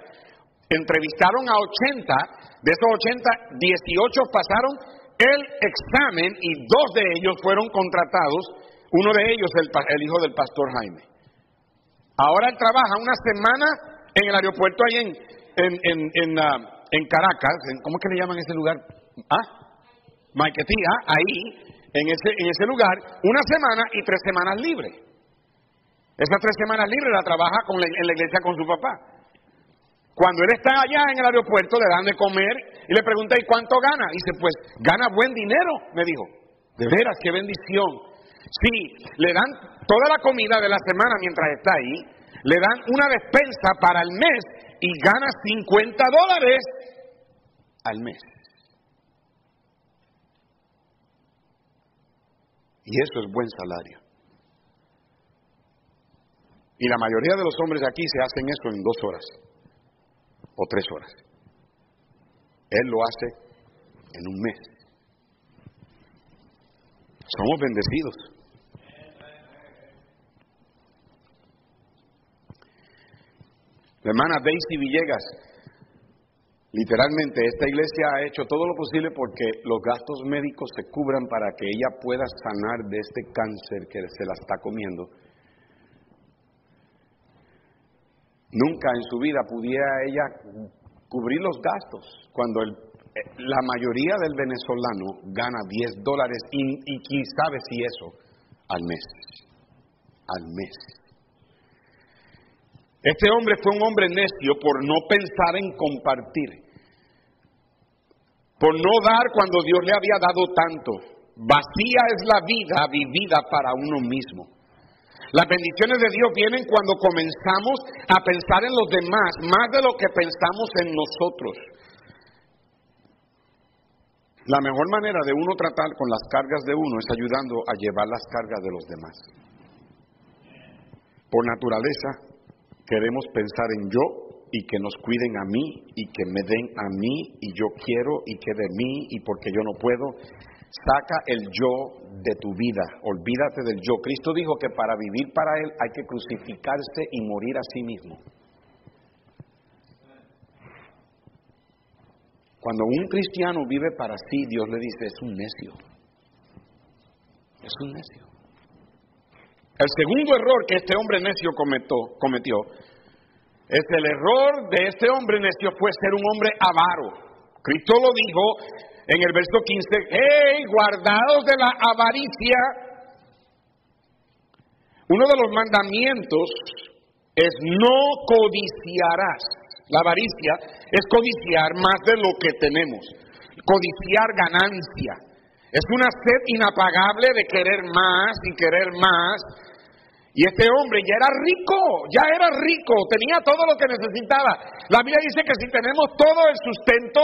entrevistaron a 80, de esos 80, 18 pasaron el examen y dos de ellos fueron contratados, uno de ellos el, el hijo del pastor Jaime. Ahora él trabaja una semana en el aeropuerto ahí en, en, en, en, uh, en Caracas, ¿cómo es que le llaman ese lugar? ¿Ah? Maiquetía, ahí, en ese, en ese lugar, una semana y tres semanas libres. Esas tres semanas libres la trabaja con la, en la iglesia con su papá. Cuando él está allá en el aeropuerto, le dan de comer y le pregunta, ¿y cuánto gana? Y dice, pues gana buen dinero, me dijo. De veras, qué bendición. Sí, le dan toda la comida de la semana mientras está ahí, le dan una despensa para el mes y gana 50 dólares al mes. Y eso es buen salario. Y la mayoría de los hombres aquí se hacen eso en dos horas o tres horas. Él lo hace en un mes. Somos bendecidos. La hermana Daisy Villegas, literalmente esta iglesia ha hecho todo lo posible porque los gastos médicos se cubran para que ella pueda sanar de este cáncer que se la está comiendo. Nunca en su vida pudiera ella cubrir los gastos cuando eh, la mayoría del venezolano gana 10 dólares y, y quién sabe si eso al mes. Al mes. Este hombre fue un hombre necio por no pensar en compartir, por no dar cuando Dios le había dado tanto. Vacía es la vida vivida para uno mismo. Las bendiciones de Dios vienen cuando comenzamos a pensar en los demás, más de lo que pensamos en nosotros. La mejor manera de uno tratar con las cargas de uno es ayudando a llevar las cargas de los demás. Por naturaleza, Queremos pensar en yo y que nos cuiden a mí y que me den a mí y yo quiero y que de mí y porque yo no puedo. Saca el yo de tu vida, olvídate del yo. Cristo dijo que para vivir para Él hay que crucificarse y morir a sí mismo. Cuando un cristiano vive para sí, Dios le dice, es un necio. Es un necio. El segundo error que este hombre necio cometió, es el error de este hombre necio fue ser un hombre avaro. Cristo lo dijo en el verso 15, hey, guardados de la avaricia. Uno de los mandamientos es no codiciarás. La avaricia es codiciar más de lo que tenemos, codiciar ganancia. Es una sed inapagable de querer más y querer más Y este hombre ya era rico, ya era rico, tenía todo lo que necesitaba. La Biblia dice que si tenemos todo el sustento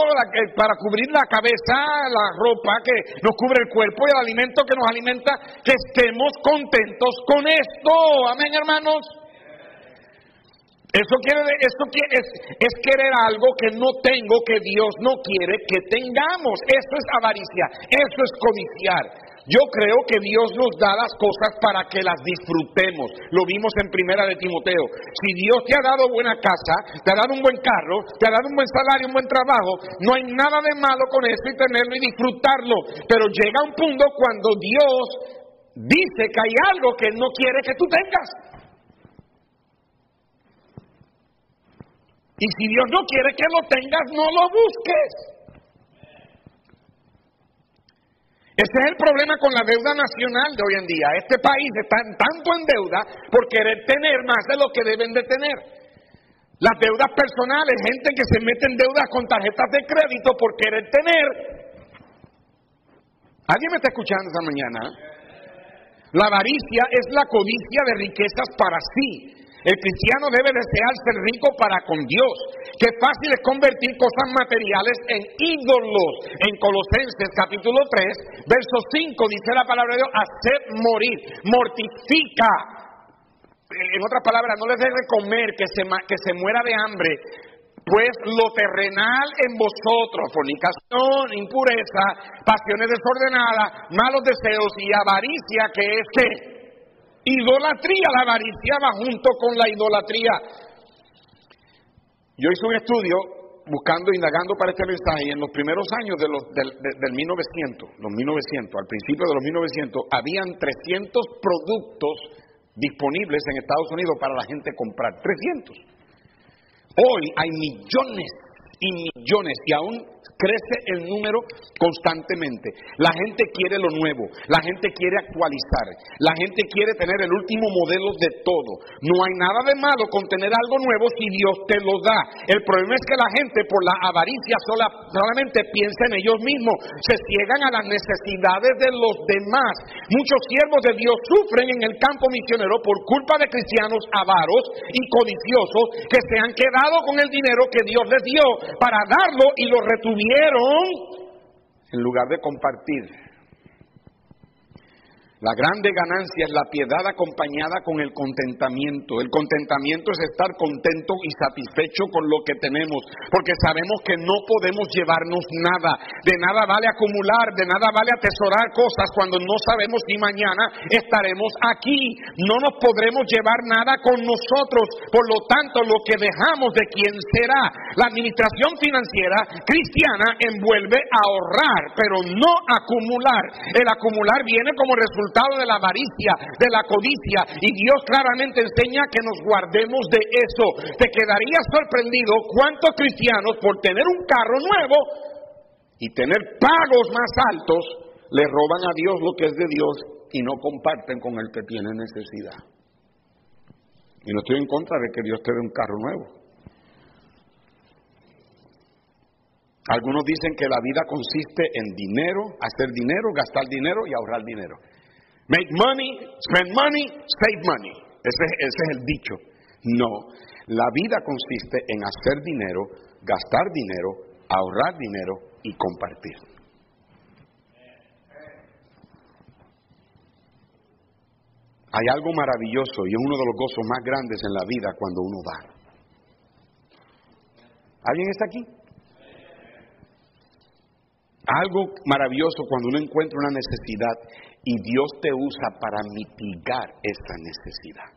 para cubrir la cabeza, la ropa que nos cubre el cuerpo y el alimento que nos alimenta, que estemos contentos con esto. Amén, hermanos. Eso quiere, esto es, es querer algo que no tengo, que Dios no quiere que tengamos. Eso es avaricia, eso es codiciar. Yo creo que Dios nos da las cosas para que las disfrutemos. Lo vimos en primera de Timoteo. Si Dios te ha dado buena casa, te ha dado un buen carro, te ha dado un buen salario, un buen trabajo, no hay nada de malo con eso y tenerlo y disfrutarlo. Pero llega un punto cuando Dios dice que hay algo que no quiere que tú tengas. Y si Dios no quiere que lo tengas, no lo busques. Ese es el problema con la deuda nacional de hoy en día. Este país está tanto en deuda por querer tener más de lo que deben de tener. Las deudas personales, gente que se mete en deudas con tarjetas de crédito por querer tener. ¿Alguien me está escuchando esta mañana? La avaricia es la codicia de riquezas para sí. El cristiano debe desear ser rico para con Dios. Qué fácil es convertir cosas materiales en ídolos. En Colosenses capítulo 3, verso 5 dice la palabra de Dios, hacer morir, mortifica. En otras palabras, no les deje comer, que se, que se muera de hambre. Pues lo terrenal en vosotros, fornicación, impureza, pasiones desordenadas, malos deseos y avaricia, que es que Idolatría, la avaricia va junto con la idolatría. Yo hice un estudio buscando, indagando para este mensaje, y en los primeros años de los, del, del 1900, los 1900, al principio de los 1900, habían 300 productos disponibles en Estados Unidos para la gente comprar. 300. Hoy hay millones y millones, y aún crece el número constantemente. La gente quiere lo nuevo, la gente quiere actualizar, la gente quiere tener el último modelo de todo. No hay nada de malo con tener algo nuevo si Dios te lo da. El problema es que la gente por la avaricia sola, solamente piensa en ellos mismos, se ciegan a las necesidades de los demás. Muchos siervos de Dios sufren en el campo misionero por culpa de cristianos avaros y codiciosos que se han quedado con el dinero que Dios les dio para darlo y lo retuvieron en lugar de compartir. La grande ganancia es la piedad acompañada con el contentamiento. El contentamiento es estar contento y satisfecho con lo que tenemos, porque sabemos que no podemos llevarnos nada. De nada vale acumular, de nada vale atesorar cosas cuando no sabemos si mañana estaremos aquí. No nos podremos llevar nada con nosotros. Por lo tanto, lo que dejamos de quién será. La administración financiera cristiana envuelve ahorrar, pero no acumular. El acumular viene como resultado de la avaricia, de la codicia. Y Dios claramente enseña que nos guardemos de eso. Te quedarías sorprendido cuántos cristianos por tener un carro nuevo y tener pagos más altos le roban a Dios lo que es de Dios y no comparten con el que tiene necesidad. Y no estoy en contra de que Dios te dé un carro nuevo. Algunos dicen que la vida consiste en dinero, hacer dinero, gastar dinero y ahorrar dinero. Make money, spend money, save money. Ese, ese es el dicho. No, la vida consiste en hacer dinero, gastar dinero, ahorrar dinero y compartir. Hay algo maravilloso y es uno de los gozos más grandes en la vida cuando uno da. ¿Alguien está aquí? Algo maravilloso cuando uno encuentra una necesidad y Dios te usa para mitigar esa necesidad.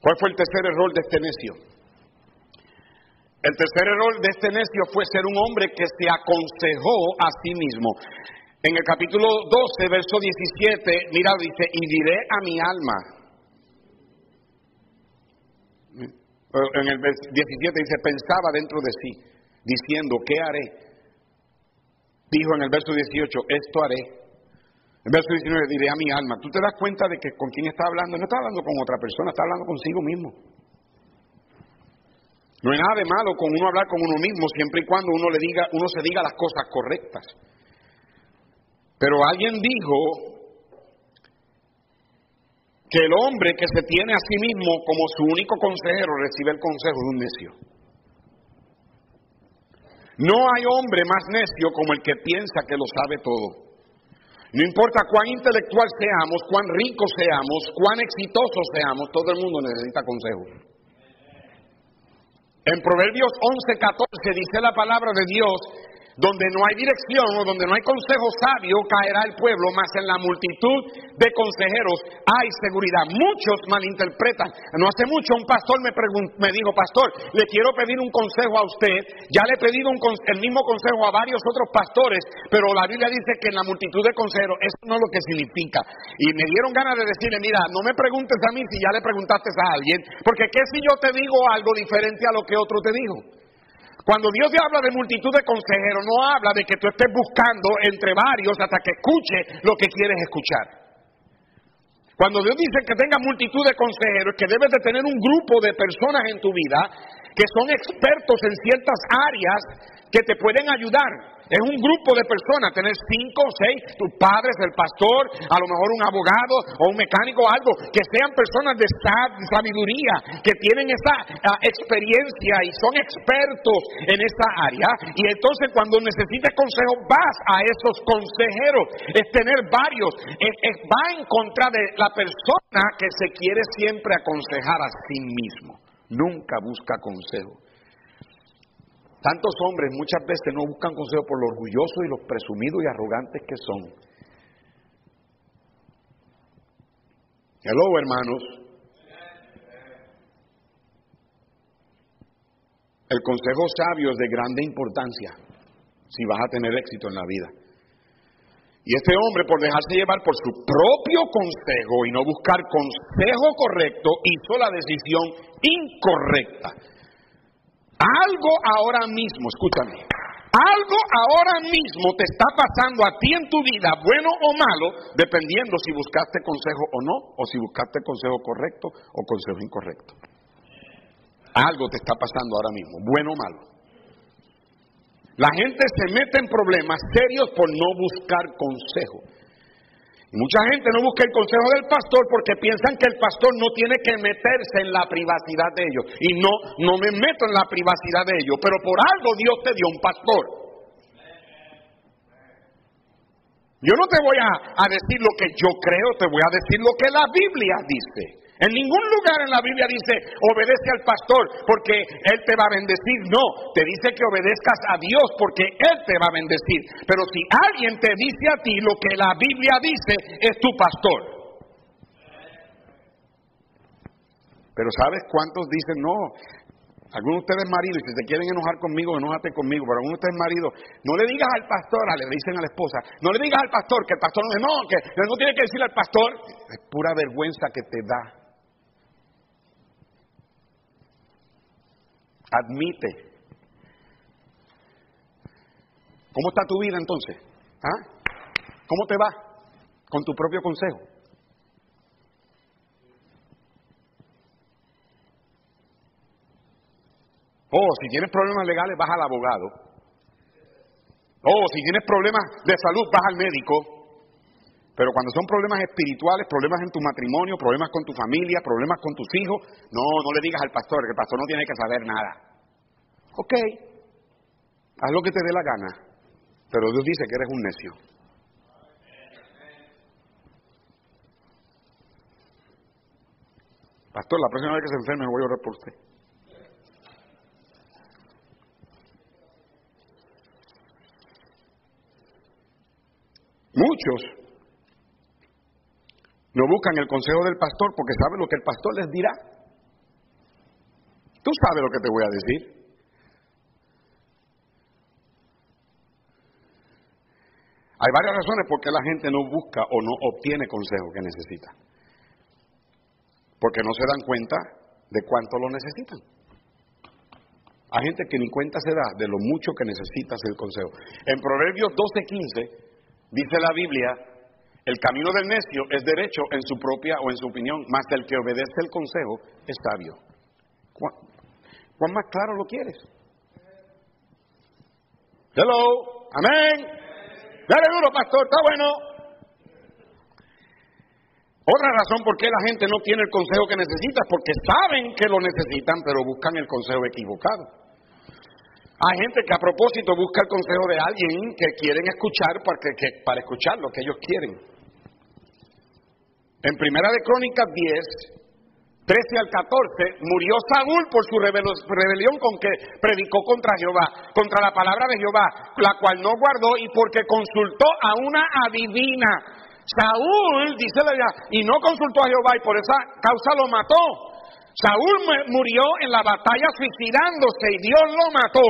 ¿Cuál fue el tercer error de este necio? El tercer error de este necio fue ser un hombre que se aconsejó a sí mismo. En el capítulo 12, verso 17, mira, dice, y diré a mi alma. En el 17 dice, pensaba dentro de sí, diciendo, ¿qué haré? Dijo en el verso 18, esto haré en verso 19 diré a mi alma, tú te das cuenta de que con quién está hablando, no está hablando con otra persona, está hablando consigo mismo. No hay nada de malo con uno hablar con uno mismo siempre y cuando uno le diga, uno se diga las cosas correctas. Pero alguien dijo que el hombre que se tiene a sí mismo como su único consejero recibe el consejo de un necio. No hay hombre más necio como el que piensa que lo sabe todo. No importa cuán intelectual seamos, cuán ricos seamos, cuán exitosos seamos, todo el mundo necesita consejo. En Proverbios 11:14 dice la palabra de Dios donde no hay dirección o donde no hay consejo sabio, caerá el pueblo, mas en la multitud de consejeros hay seguridad. Muchos malinterpretan. No hace mucho un pastor me, me dijo, pastor, le quiero pedir un consejo a usted. Ya le he pedido el mismo consejo a varios otros pastores, pero la Biblia dice que en la multitud de consejeros, eso no es lo que significa. Y me dieron ganas de decirle, mira, no me preguntes a mí si ya le preguntaste a alguien, porque ¿qué si yo te digo algo diferente a lo que otro te dijo? Cuando Dios te habla de multitud de consejeros, no habla de que tú estés buscando entre varios hasta que escuche lo que quieres escuchar. Cuando Dios dice que tenga multitud de consejeros, que debes de tener un grupo de personas en tu vida que son expertos en ciertas áreas que te pueden ayudar. Es un grupo de personas, tener cinco o seis, tus padres, el pastor, a lo mejor un abogado o un mecánico algo, que sean personas de sabiduría, que tienen esa ah, experiencia y son expertos en esa área. Y entonces cuando necesites consejo, vas a esos consejeros. Es tener varios. va en contra de la persona que se quiere siempre aconsejar a sí mismo. Nunca busca consejo. Tantos hombres muchas veces no buscan consejo por lo orgullosos y los presumidos y arrogantes que son. Hello, hermanos. El consejo sabio es de grande importancia si vas a tener éxito en la vida. Y este hombre, por dejarse llevar por su propio consejo y no buscar consejo correcto, hizo la decisión incorrecta. Algo ahora mismo, escúchame, algo ahora mismo te está pasando a ti en tu vida, bueno o malo, dependiendo si buscaste consejo o no, o si buscaste consejo correcto o consejo incorrecto. Algo te está pasando ahora mismo, bueno o malo. La gente se mete en problemas serios por no buscar consejo. Mucha gente no busca el consejo del pastor porque piensan que el pastor no tiene que meterse en la privacidad de ellos. Y no, no me meto en la privacidad de ellos, pero por algo Dios te dio un pastor. Yo no te voy a, a decir lo que yo creo, te voy a decir lo que la Biblia dice. En ningún lugar en la Biblia dice obedece al pastor porque él te va a bendecir. No, te dice que obedezcas a Dios porque él te va a bendecir. Pero si alguien te dice a ti lo que la Biblia dice, es tu pastor. Pero ¿sabes cuántos dicen no? Algunos de ustedes maridos, y si se quieren enojar conmigo, enójate conmigo. Pero algunos de ustedes maridos, no le digas al pastor, le dicen a la esposa, no le digas al pastor que el pastor no, no, que no tiene que decirle al pastor. Es pura vergüenza que te da Admite. ¿Cómo está tu vida entonces? ¿Ah? ¿Cómo te va con tu propio consejo? Oh, si tienes problemas legales, vas al abogado. Oh, si tienes problemas de salud, vas al médico. Pero cuando son problemas espirituales, problemas en tu matrimonio, problemas con tu familia, problemas con tus hijos, no, no le digas al pastor, que el pastor no tiene que saber nada. Ok, haz lo que te dé la gana, pero Dios dice que eres un necio. Pastor, la próxima vez que se enferme voy a orar por usted. Muchos no buscan el consejo del pastor porque saben lo que el pastor les dirá. Tú sabes lo que te voy a decir. Hay varias razones por qué la gente no busca o no obtiene consejo que necesita. Porque no se dan cuenta de cuánto lo necesitan. Hay gente que ni cuenta se da de lo mucho que necesitas el consejo. En Proverbios 12:15 dice la Biblia, el camino del necio es derecho en su propia o en su opinión, más el que obedece el consejo es sabio. ¿Cuán, más claro lo quieres? Hello, amén. Dale duro, pastor, está bueno. Otra razón por qué la gente no tiene el consejo que necesita es porque saben que lo necesitan, pero buscan el consejo equivocado. Hay gente que a propósito busca el consejo de alguien que quieren escuchar para, para escuchar lo que ellos quieren. En Primera de Crónicas 10, 13 al 14, murió Saúl por su rebelión con que predicó contra Jehová, contra la palabra de Jehová, la cual no guardó y porque consultó a una adivina Saúl, dice la y no consultó a Jehová y por esa causa lo mató. Saúl murió en la batalla suicidándose y Dios lo mató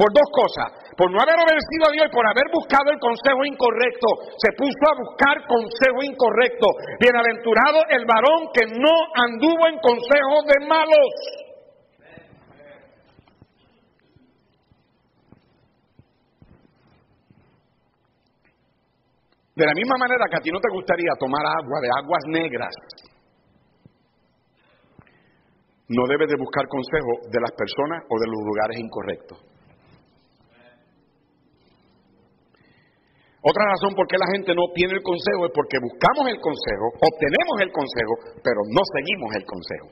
por dos cosas. Por no haber obedecido a Dios y por haber buscado el consejo incorrecto. Se puso a buscar consejo incorrecto. Bienaventurado el varón que no anduvo en consejo de malos. De la misma manera que a ti no te gustaría tomar agua de aguas negras, no debes de buscar consejo de las personas o de los lugares incorrectos. Otra razón por qué la gente no tiene el consejo es porque buscamos el consejo, obtenemos el consejo, pero no seguimos el consejo.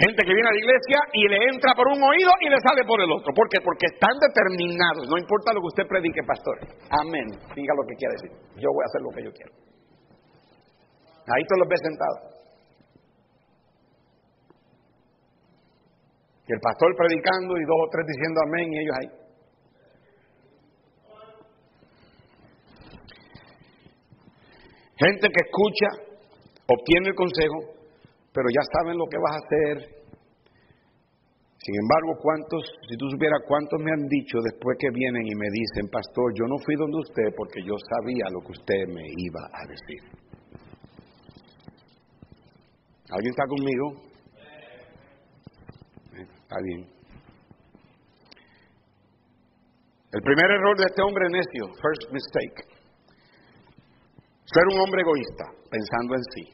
Gente que viene a la iglesia y le entra por un oído y le sale por el otro. ¿Por qué? Porque están determinados. No importa lo que usted predique, pastor. Amén. Diga lo que quiera decir. Yo voy a hacer lo que yo quiero. Ahí te los ves sentados. Y el pastor predicando y dos o tres diciendo amén y ellos ahí. Gente que escucha, obtiene el consejo, pero ya saben lo que vas a hacer. Sin embargo, ¿cuántos, si tú supieras cuántos me han dicho después que vienen y me dicen, pastor, yo no fui donde usted porque yo sabía lo que usted me iba a decir? ¿Alguien está conmigo? Eh, está bien. El primer error de este hombre necio, first mistake, ser un hombre egoísta, pensando en sí.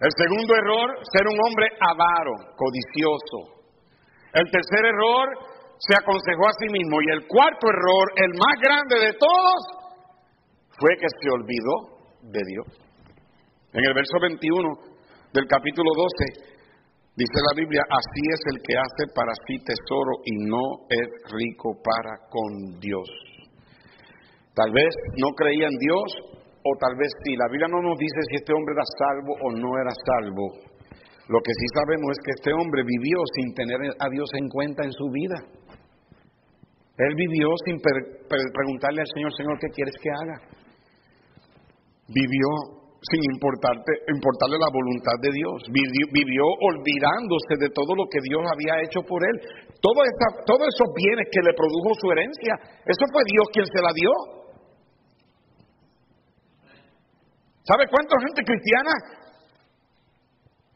El segundo error, ser un hombre avaro, codicioso. El tercer error, se aconsejó a sí mismo. Y el cuarto error, el más grande de todos, fue que se olvidó de Dios. En el verso 21 del capítulo 12, dice la Biblia, así es el que hace para sí tesoro y no es rico para con Dios. Tal vez no creía en Dios, o tal vez sí. La Biblia no nos dice si este hombre era salvo o no era salvo. Lo que sí sabemos es que este hombre vivió sin tener a Dios en cuenta en su vida. Él vivió sin preguntarle al Señor, Señor, ¿qué quieres que haga? Vivió sin importarte, importarle la voluntad de Dios. Vivió, olvidándose de todo lo que Dios había hecho por él. Todo todos esos bienes que le produjo su herencia, eso fue Dios quien se la dio. ¿Sabe cuánta gente cristiana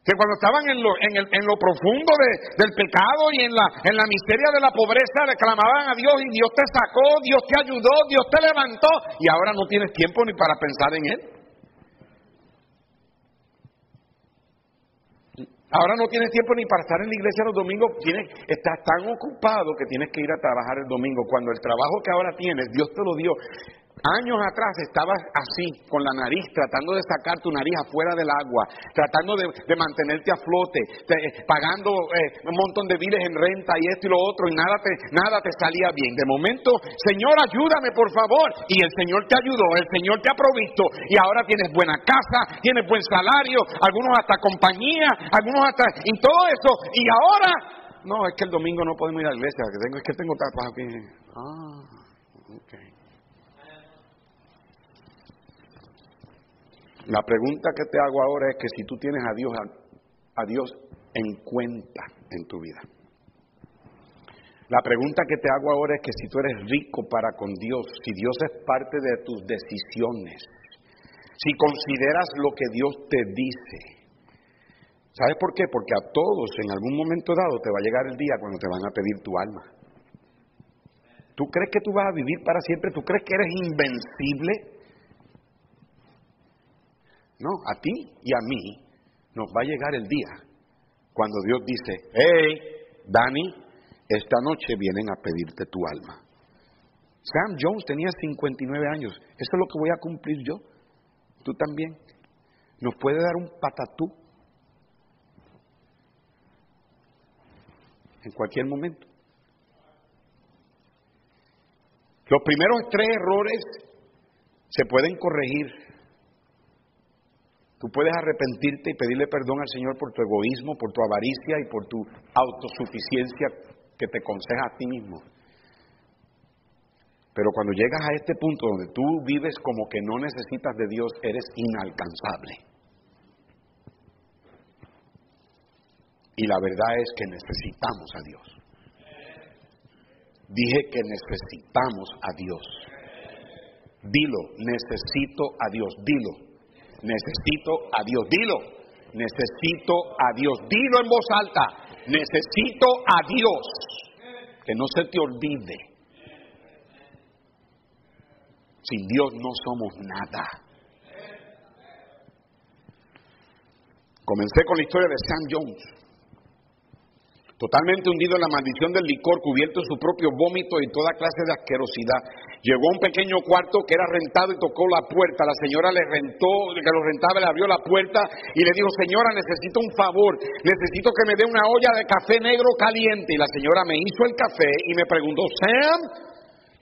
que cuando estaban en lo, en en lo profundo del pecado y en la, en la miseria de la pobreza le clamaban a Dios y Dios te sacó, Dios te ayudó, Dios te levantó y ahora no tienes tiempo ni para pensar en Él? Ahora no tienes tiempo ni para estar en la iglesia los domingos, tienes, estás tan ocupado que tienes que ir a trabajar el domingo, cuando el trabajo que ahora tienes, Dios te lo dio. Años atrás estabas así, con la nariz, tratando de sacar tu nariz afuera del agua, tratando de, mantenerte a flote, eh, pagando eh, un montón de biles en renta y esto y lo otro, y nada te, nada te salía bien. De momento, Señor, ayúdame, por favor. Y el Señor te ayudó, el Señor te ha provisto, y ahora tienes buena casa, tienes buen salario, algunos hasta compañía, algunos hasta. y todo eso, y ahora. No, es que el domingo no podemos ir a la iglesia, que tengo, es que tengo trabajo aquí. Ah, ok. La pregunta que te hago ahora es que si tú tienes a Dios, a, Dios en cuenta en tu vida. La pregunta que te hago ahora es que si tú eres rico para con Dios, si Dios es parte de tus decisiones, si consideras lo que Dios te dice. ¿Sabes por qué? Porque a todos en algún momento dado te va a llegar el día cuando te van a pedir tu alma. ¿Tú crees que tú vas a vivir para siempre? ¿Tú crees que eres invencible? No, a ti y a mí nos va a llegar el día cuando Dios dice, hey, Dani, esta noche vienen a pedirte tu alma. Sam Jones tenía 59 años, eso es lo que voy a cumplir yo. tú también. Nos puede dar un patatú en cualquier momento. Los primeros tres errores se pueden corregir Tú puedes arrepentirte y pedirle perdón al Señor por tu egoísmo, por tu avaricia y por tu autosuficiencia que te conseja a ti mismo. Pero cuando llegas a este punto donde tú vives como que no necesitas de Dios, eres inalcanzable. Y la verdad es que necesitamos a Dios. Dije que necesitamos a Dios. Dilo, necesito a Dios, dilo. Necesito a Dios. Dilo. Necesito a Dios. Dilo en voz alta. Necesito a Dios. Que no se te olvide. Sin Dios no somos nada. Comencé con la historia de Sam Jones totalmente hundido en la maldición del licor, cubierto en su propio vómito y toda clase de asquerosidad. Llegó a un pequeño cuarto que era rentado y tocó la puerta. La señora le rentó, que lo rentaba, le abrió la puerta y le dijo, señora, necesito un favor, necesito que me dé una olla de café negro caliente. Y la señora me hizo el café y me preguntó, Sam,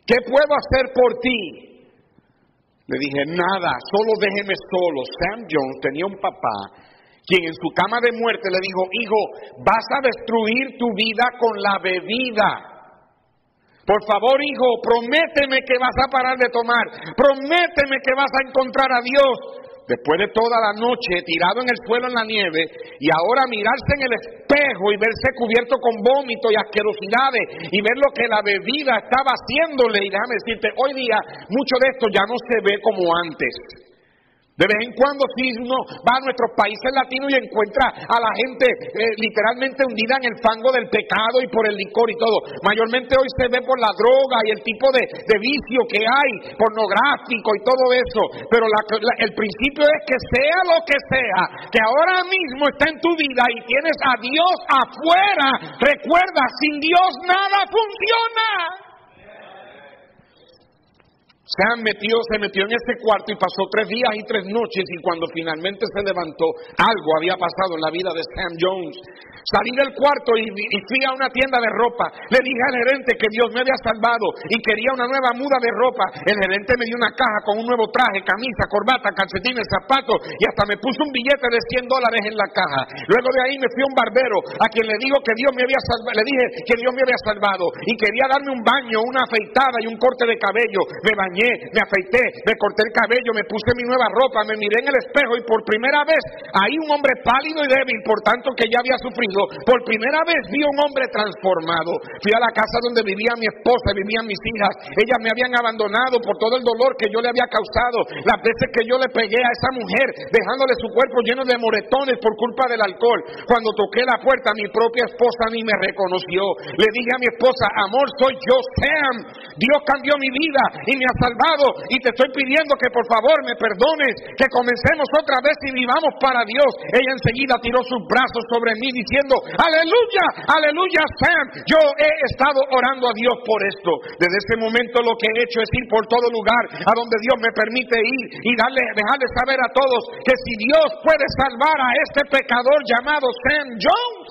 ¿qué puedo hacer por ti? Le dije, nada, solo déjeme solo. Sam Jones tenía un papá quien en su cama de muerte le dijo, hijo, vas a destruir tu vida con la bebida. Por favor, hijo, prométeme que vas a parar de tomar. Prométeme que vas a encontrar a Dios. Después de toda la noche tirado en el suelo en la nieve y ahora mirarse en el espejo y verse cubierto con vómito y asquerosidades y ver lo que la bebida estaba haciéndole. Y déjame decirte, hoy día mucho de esto ya no se ve como antes. De vez en cuando si uno va a nuestros países latinos y encuentra a la gente eh, literalmente hundida en el fango del pecado y por el licor y todo. Mayormente hoy se ve por la droga y el tipo de, vicio que hay, pornográfico y todo eso. Pero el principio es que sea lo que sea, que ahora mismo está en tu vida y tienes a Dios afuera, recuerda, sin Dios nada funciona. Sam metió, se metió en ese cuarto y pasó tres días y tres noches y cuando finalmente se levantó, algo había pasado en la vida de Sam Jones. Salí del cuarto y, fui a una tienda de ropa. Le dije al gerente que Dios me había salvado y quería una nueva muda de ropa. El gerente me dio una caja con un nuevo traje, camisa, corbata, calcetines, zapatos y hasta me puso un billete de 100 dólares en la caja. Luego de ahí me fui a un barbero a quien le digo que Dios me había salvado, le dije que Dios me había salvado y quería darme un baño, una afeitada y un corte de cabello. Me bañé, me afeité, me corté el cabello, me puse mi nueva ropa, me miré en el espejo y por primera vez ahí un hombre pálido y débil, por tanto que ya había sufrido por primera vez vi a un hombre transformado. Fui a la casa donde vivía mi esposa, vivían mis hijas. Ellas me habían abandonado por todo el dolor que yo le había causado. Las veces que yo le pegué a esa mujer, dejándole su cuerpo lleno de moretones por culpa del alcohol. Cuando toqué la puerta, mi propia esposa ni me reconoció. Le dije a mi esposa, amor, soy yo, Sam. Dios cambió mi vida y me ha salvado. Y te estoy pidiendo que por favor me perdones, que comencemos otra vez y vivamos para Dios. Ella enseguida tiró sus brazos sobre mí diciendo, aleluya, aleluya, Sam. Yo he estado orando a Dios por esto. Desde ese momento lo que he hecho es ir por todo lugar a donde Dios me permite ir y darle, dejarle saber a todos que si Dios puede salvar a este pecador llamado Sam Jones,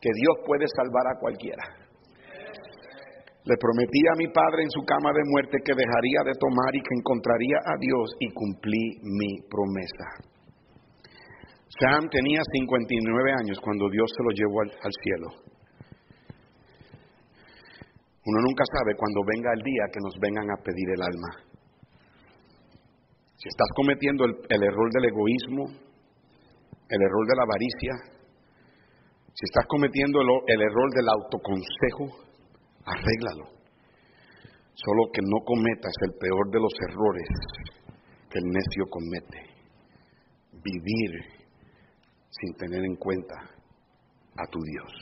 que Dios puede salvar a cualquiera. Le prometí a mi padre en su cama de muerte que dejaría de tomar y que encontraría a Dios y cumplí mi promesa. Sam tenía 59 años cuando Dios se lo llevó al, cielo. Uno nunca sabe cuando venga el día que nos vengan a pedir el alma. Si estás cometiendo el, error del egoísmo, el error de la avaricia, si estás cometiendo el, el error del autoconsejo, arréglalo. Solo que no cometas el peor de los errores que el necio comete. Vivir sin tener en cuenta a tu Dios.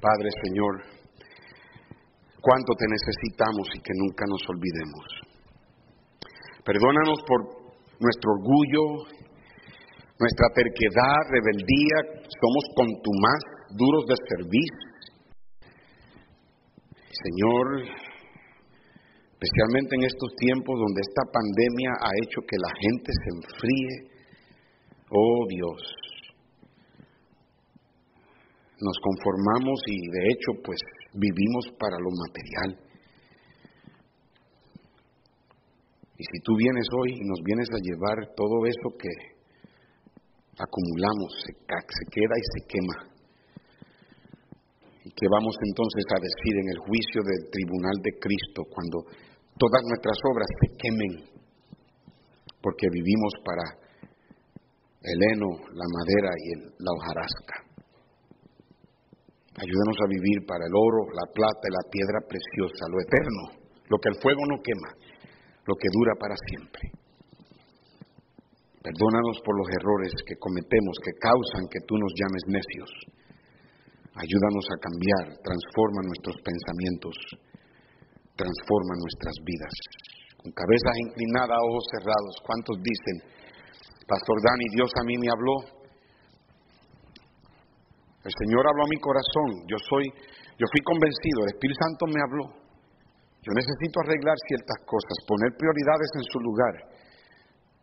Padre Señor, cuánto te necesitamos y que nunca nos olvidemos. Perdónanos por nuestro orgullo, nuestra terquedad, rebeldía, somos contumaz, duros de servir. Señor, especialmente en estos tiempos donde esta pandemia ha hecho que la gente se enfríe. Oh Dios, nos conformamos y de hecho pues vivimos para lo material. Y si tú vienes hoy y nos vienes a llevar todo eso que acumulamos, se, se queda y se quema. ¿Y qué vamos entonces a decir en el juicio del tribunal de Cristo cuando todas nuestras obras se quemen? Porque vivimos para el heno, la madera y la hojarasca. Ayúdanos a vivir para el oro, la plata y la piedra preciosa, lo eterno, lo que el fuego no quema, lo que dura para siempre. Perdónanos por los errores que cometemos que causan que tú nos llames necios. Ayúdanos a cambiar, transforma nuestros pensamientos, transforma nuestras vidas. Con cabezas inclinadas, ojos cerrados, ¿cuántos dicen, Pastor Dani, Dios a mí me habló? El Señor habló a mi corazón. Yo soy, yo fui convencido. El Espíritu Santo me habló. Yo necesito arreglar ciertas cosas, poner prioridades en su lugar.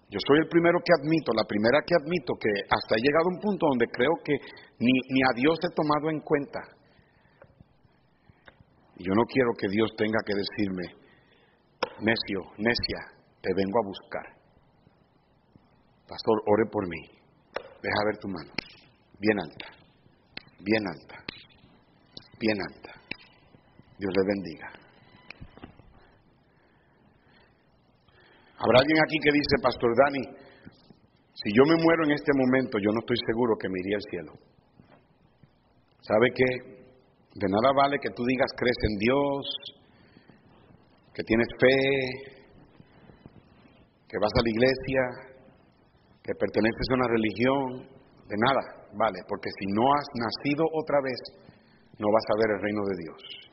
Yo soy el primero que admito, la primera que admito que hasta he llegado a un punto donde creo que ni, ni a Dios he tomado en cuenta. Y yo no quiero que Dios tenga que decirme, necio, necia, te vengo a buscar. Pastor, ore por mí. Deja ver tu mano, bien alta bien alta, bien alta. Dios le bendiga. Habrá alguien aquí que dice, Pastor Dani, si yo me muero en este momento, yo no estoy seguro que me iría al cielo. ¿Sabe qué? De nada vale que tú digas crees en Dios, que tienes fe, que vas a la iglesia, que perteneces a una religión, de nada, vale, porque si no has nacido otra vez, no vas a ver el reino de Dios.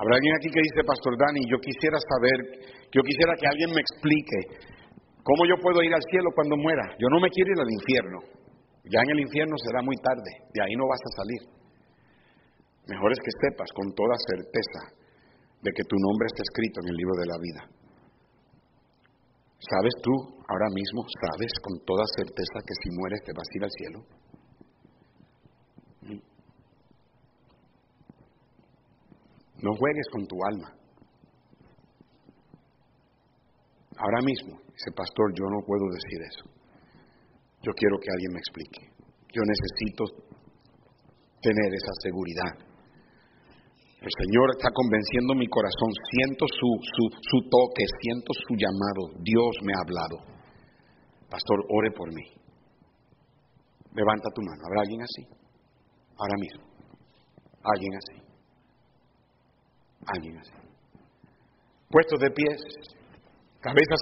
Habrá alguien aquí que dice, Pastor Dani, yo quisiera saber, yo quisiera que alguien me explique cómo yo puedo ir al cielo cuando muera. Yo no me quiero ir al infierno. Ya en el infierno será muy tarde, de ahí no vas a salir. Mejor es que sepas con toda certeza de que tu nombre está escrito en el libro de la vida. ¿Sabes tú ahora mismo, sabes con toda certeza que si mueres te vas a ir al cielo? No juegues con tu alma. Ahora mismo, ese pastor, yo no puedo decir eso. Yo quiero que alguien me explique. Yo necesito tener esa seguridad el Señor está convenciendo mi corazón. Siento su, su, su toque, siento su llamado. Dios me ha hablado. Pastor, ore por mí. Levanta tu mano. ¿Habrá alguien así? Ahora mismo. Alguien así. Alguien. Puestos de pies, cabezas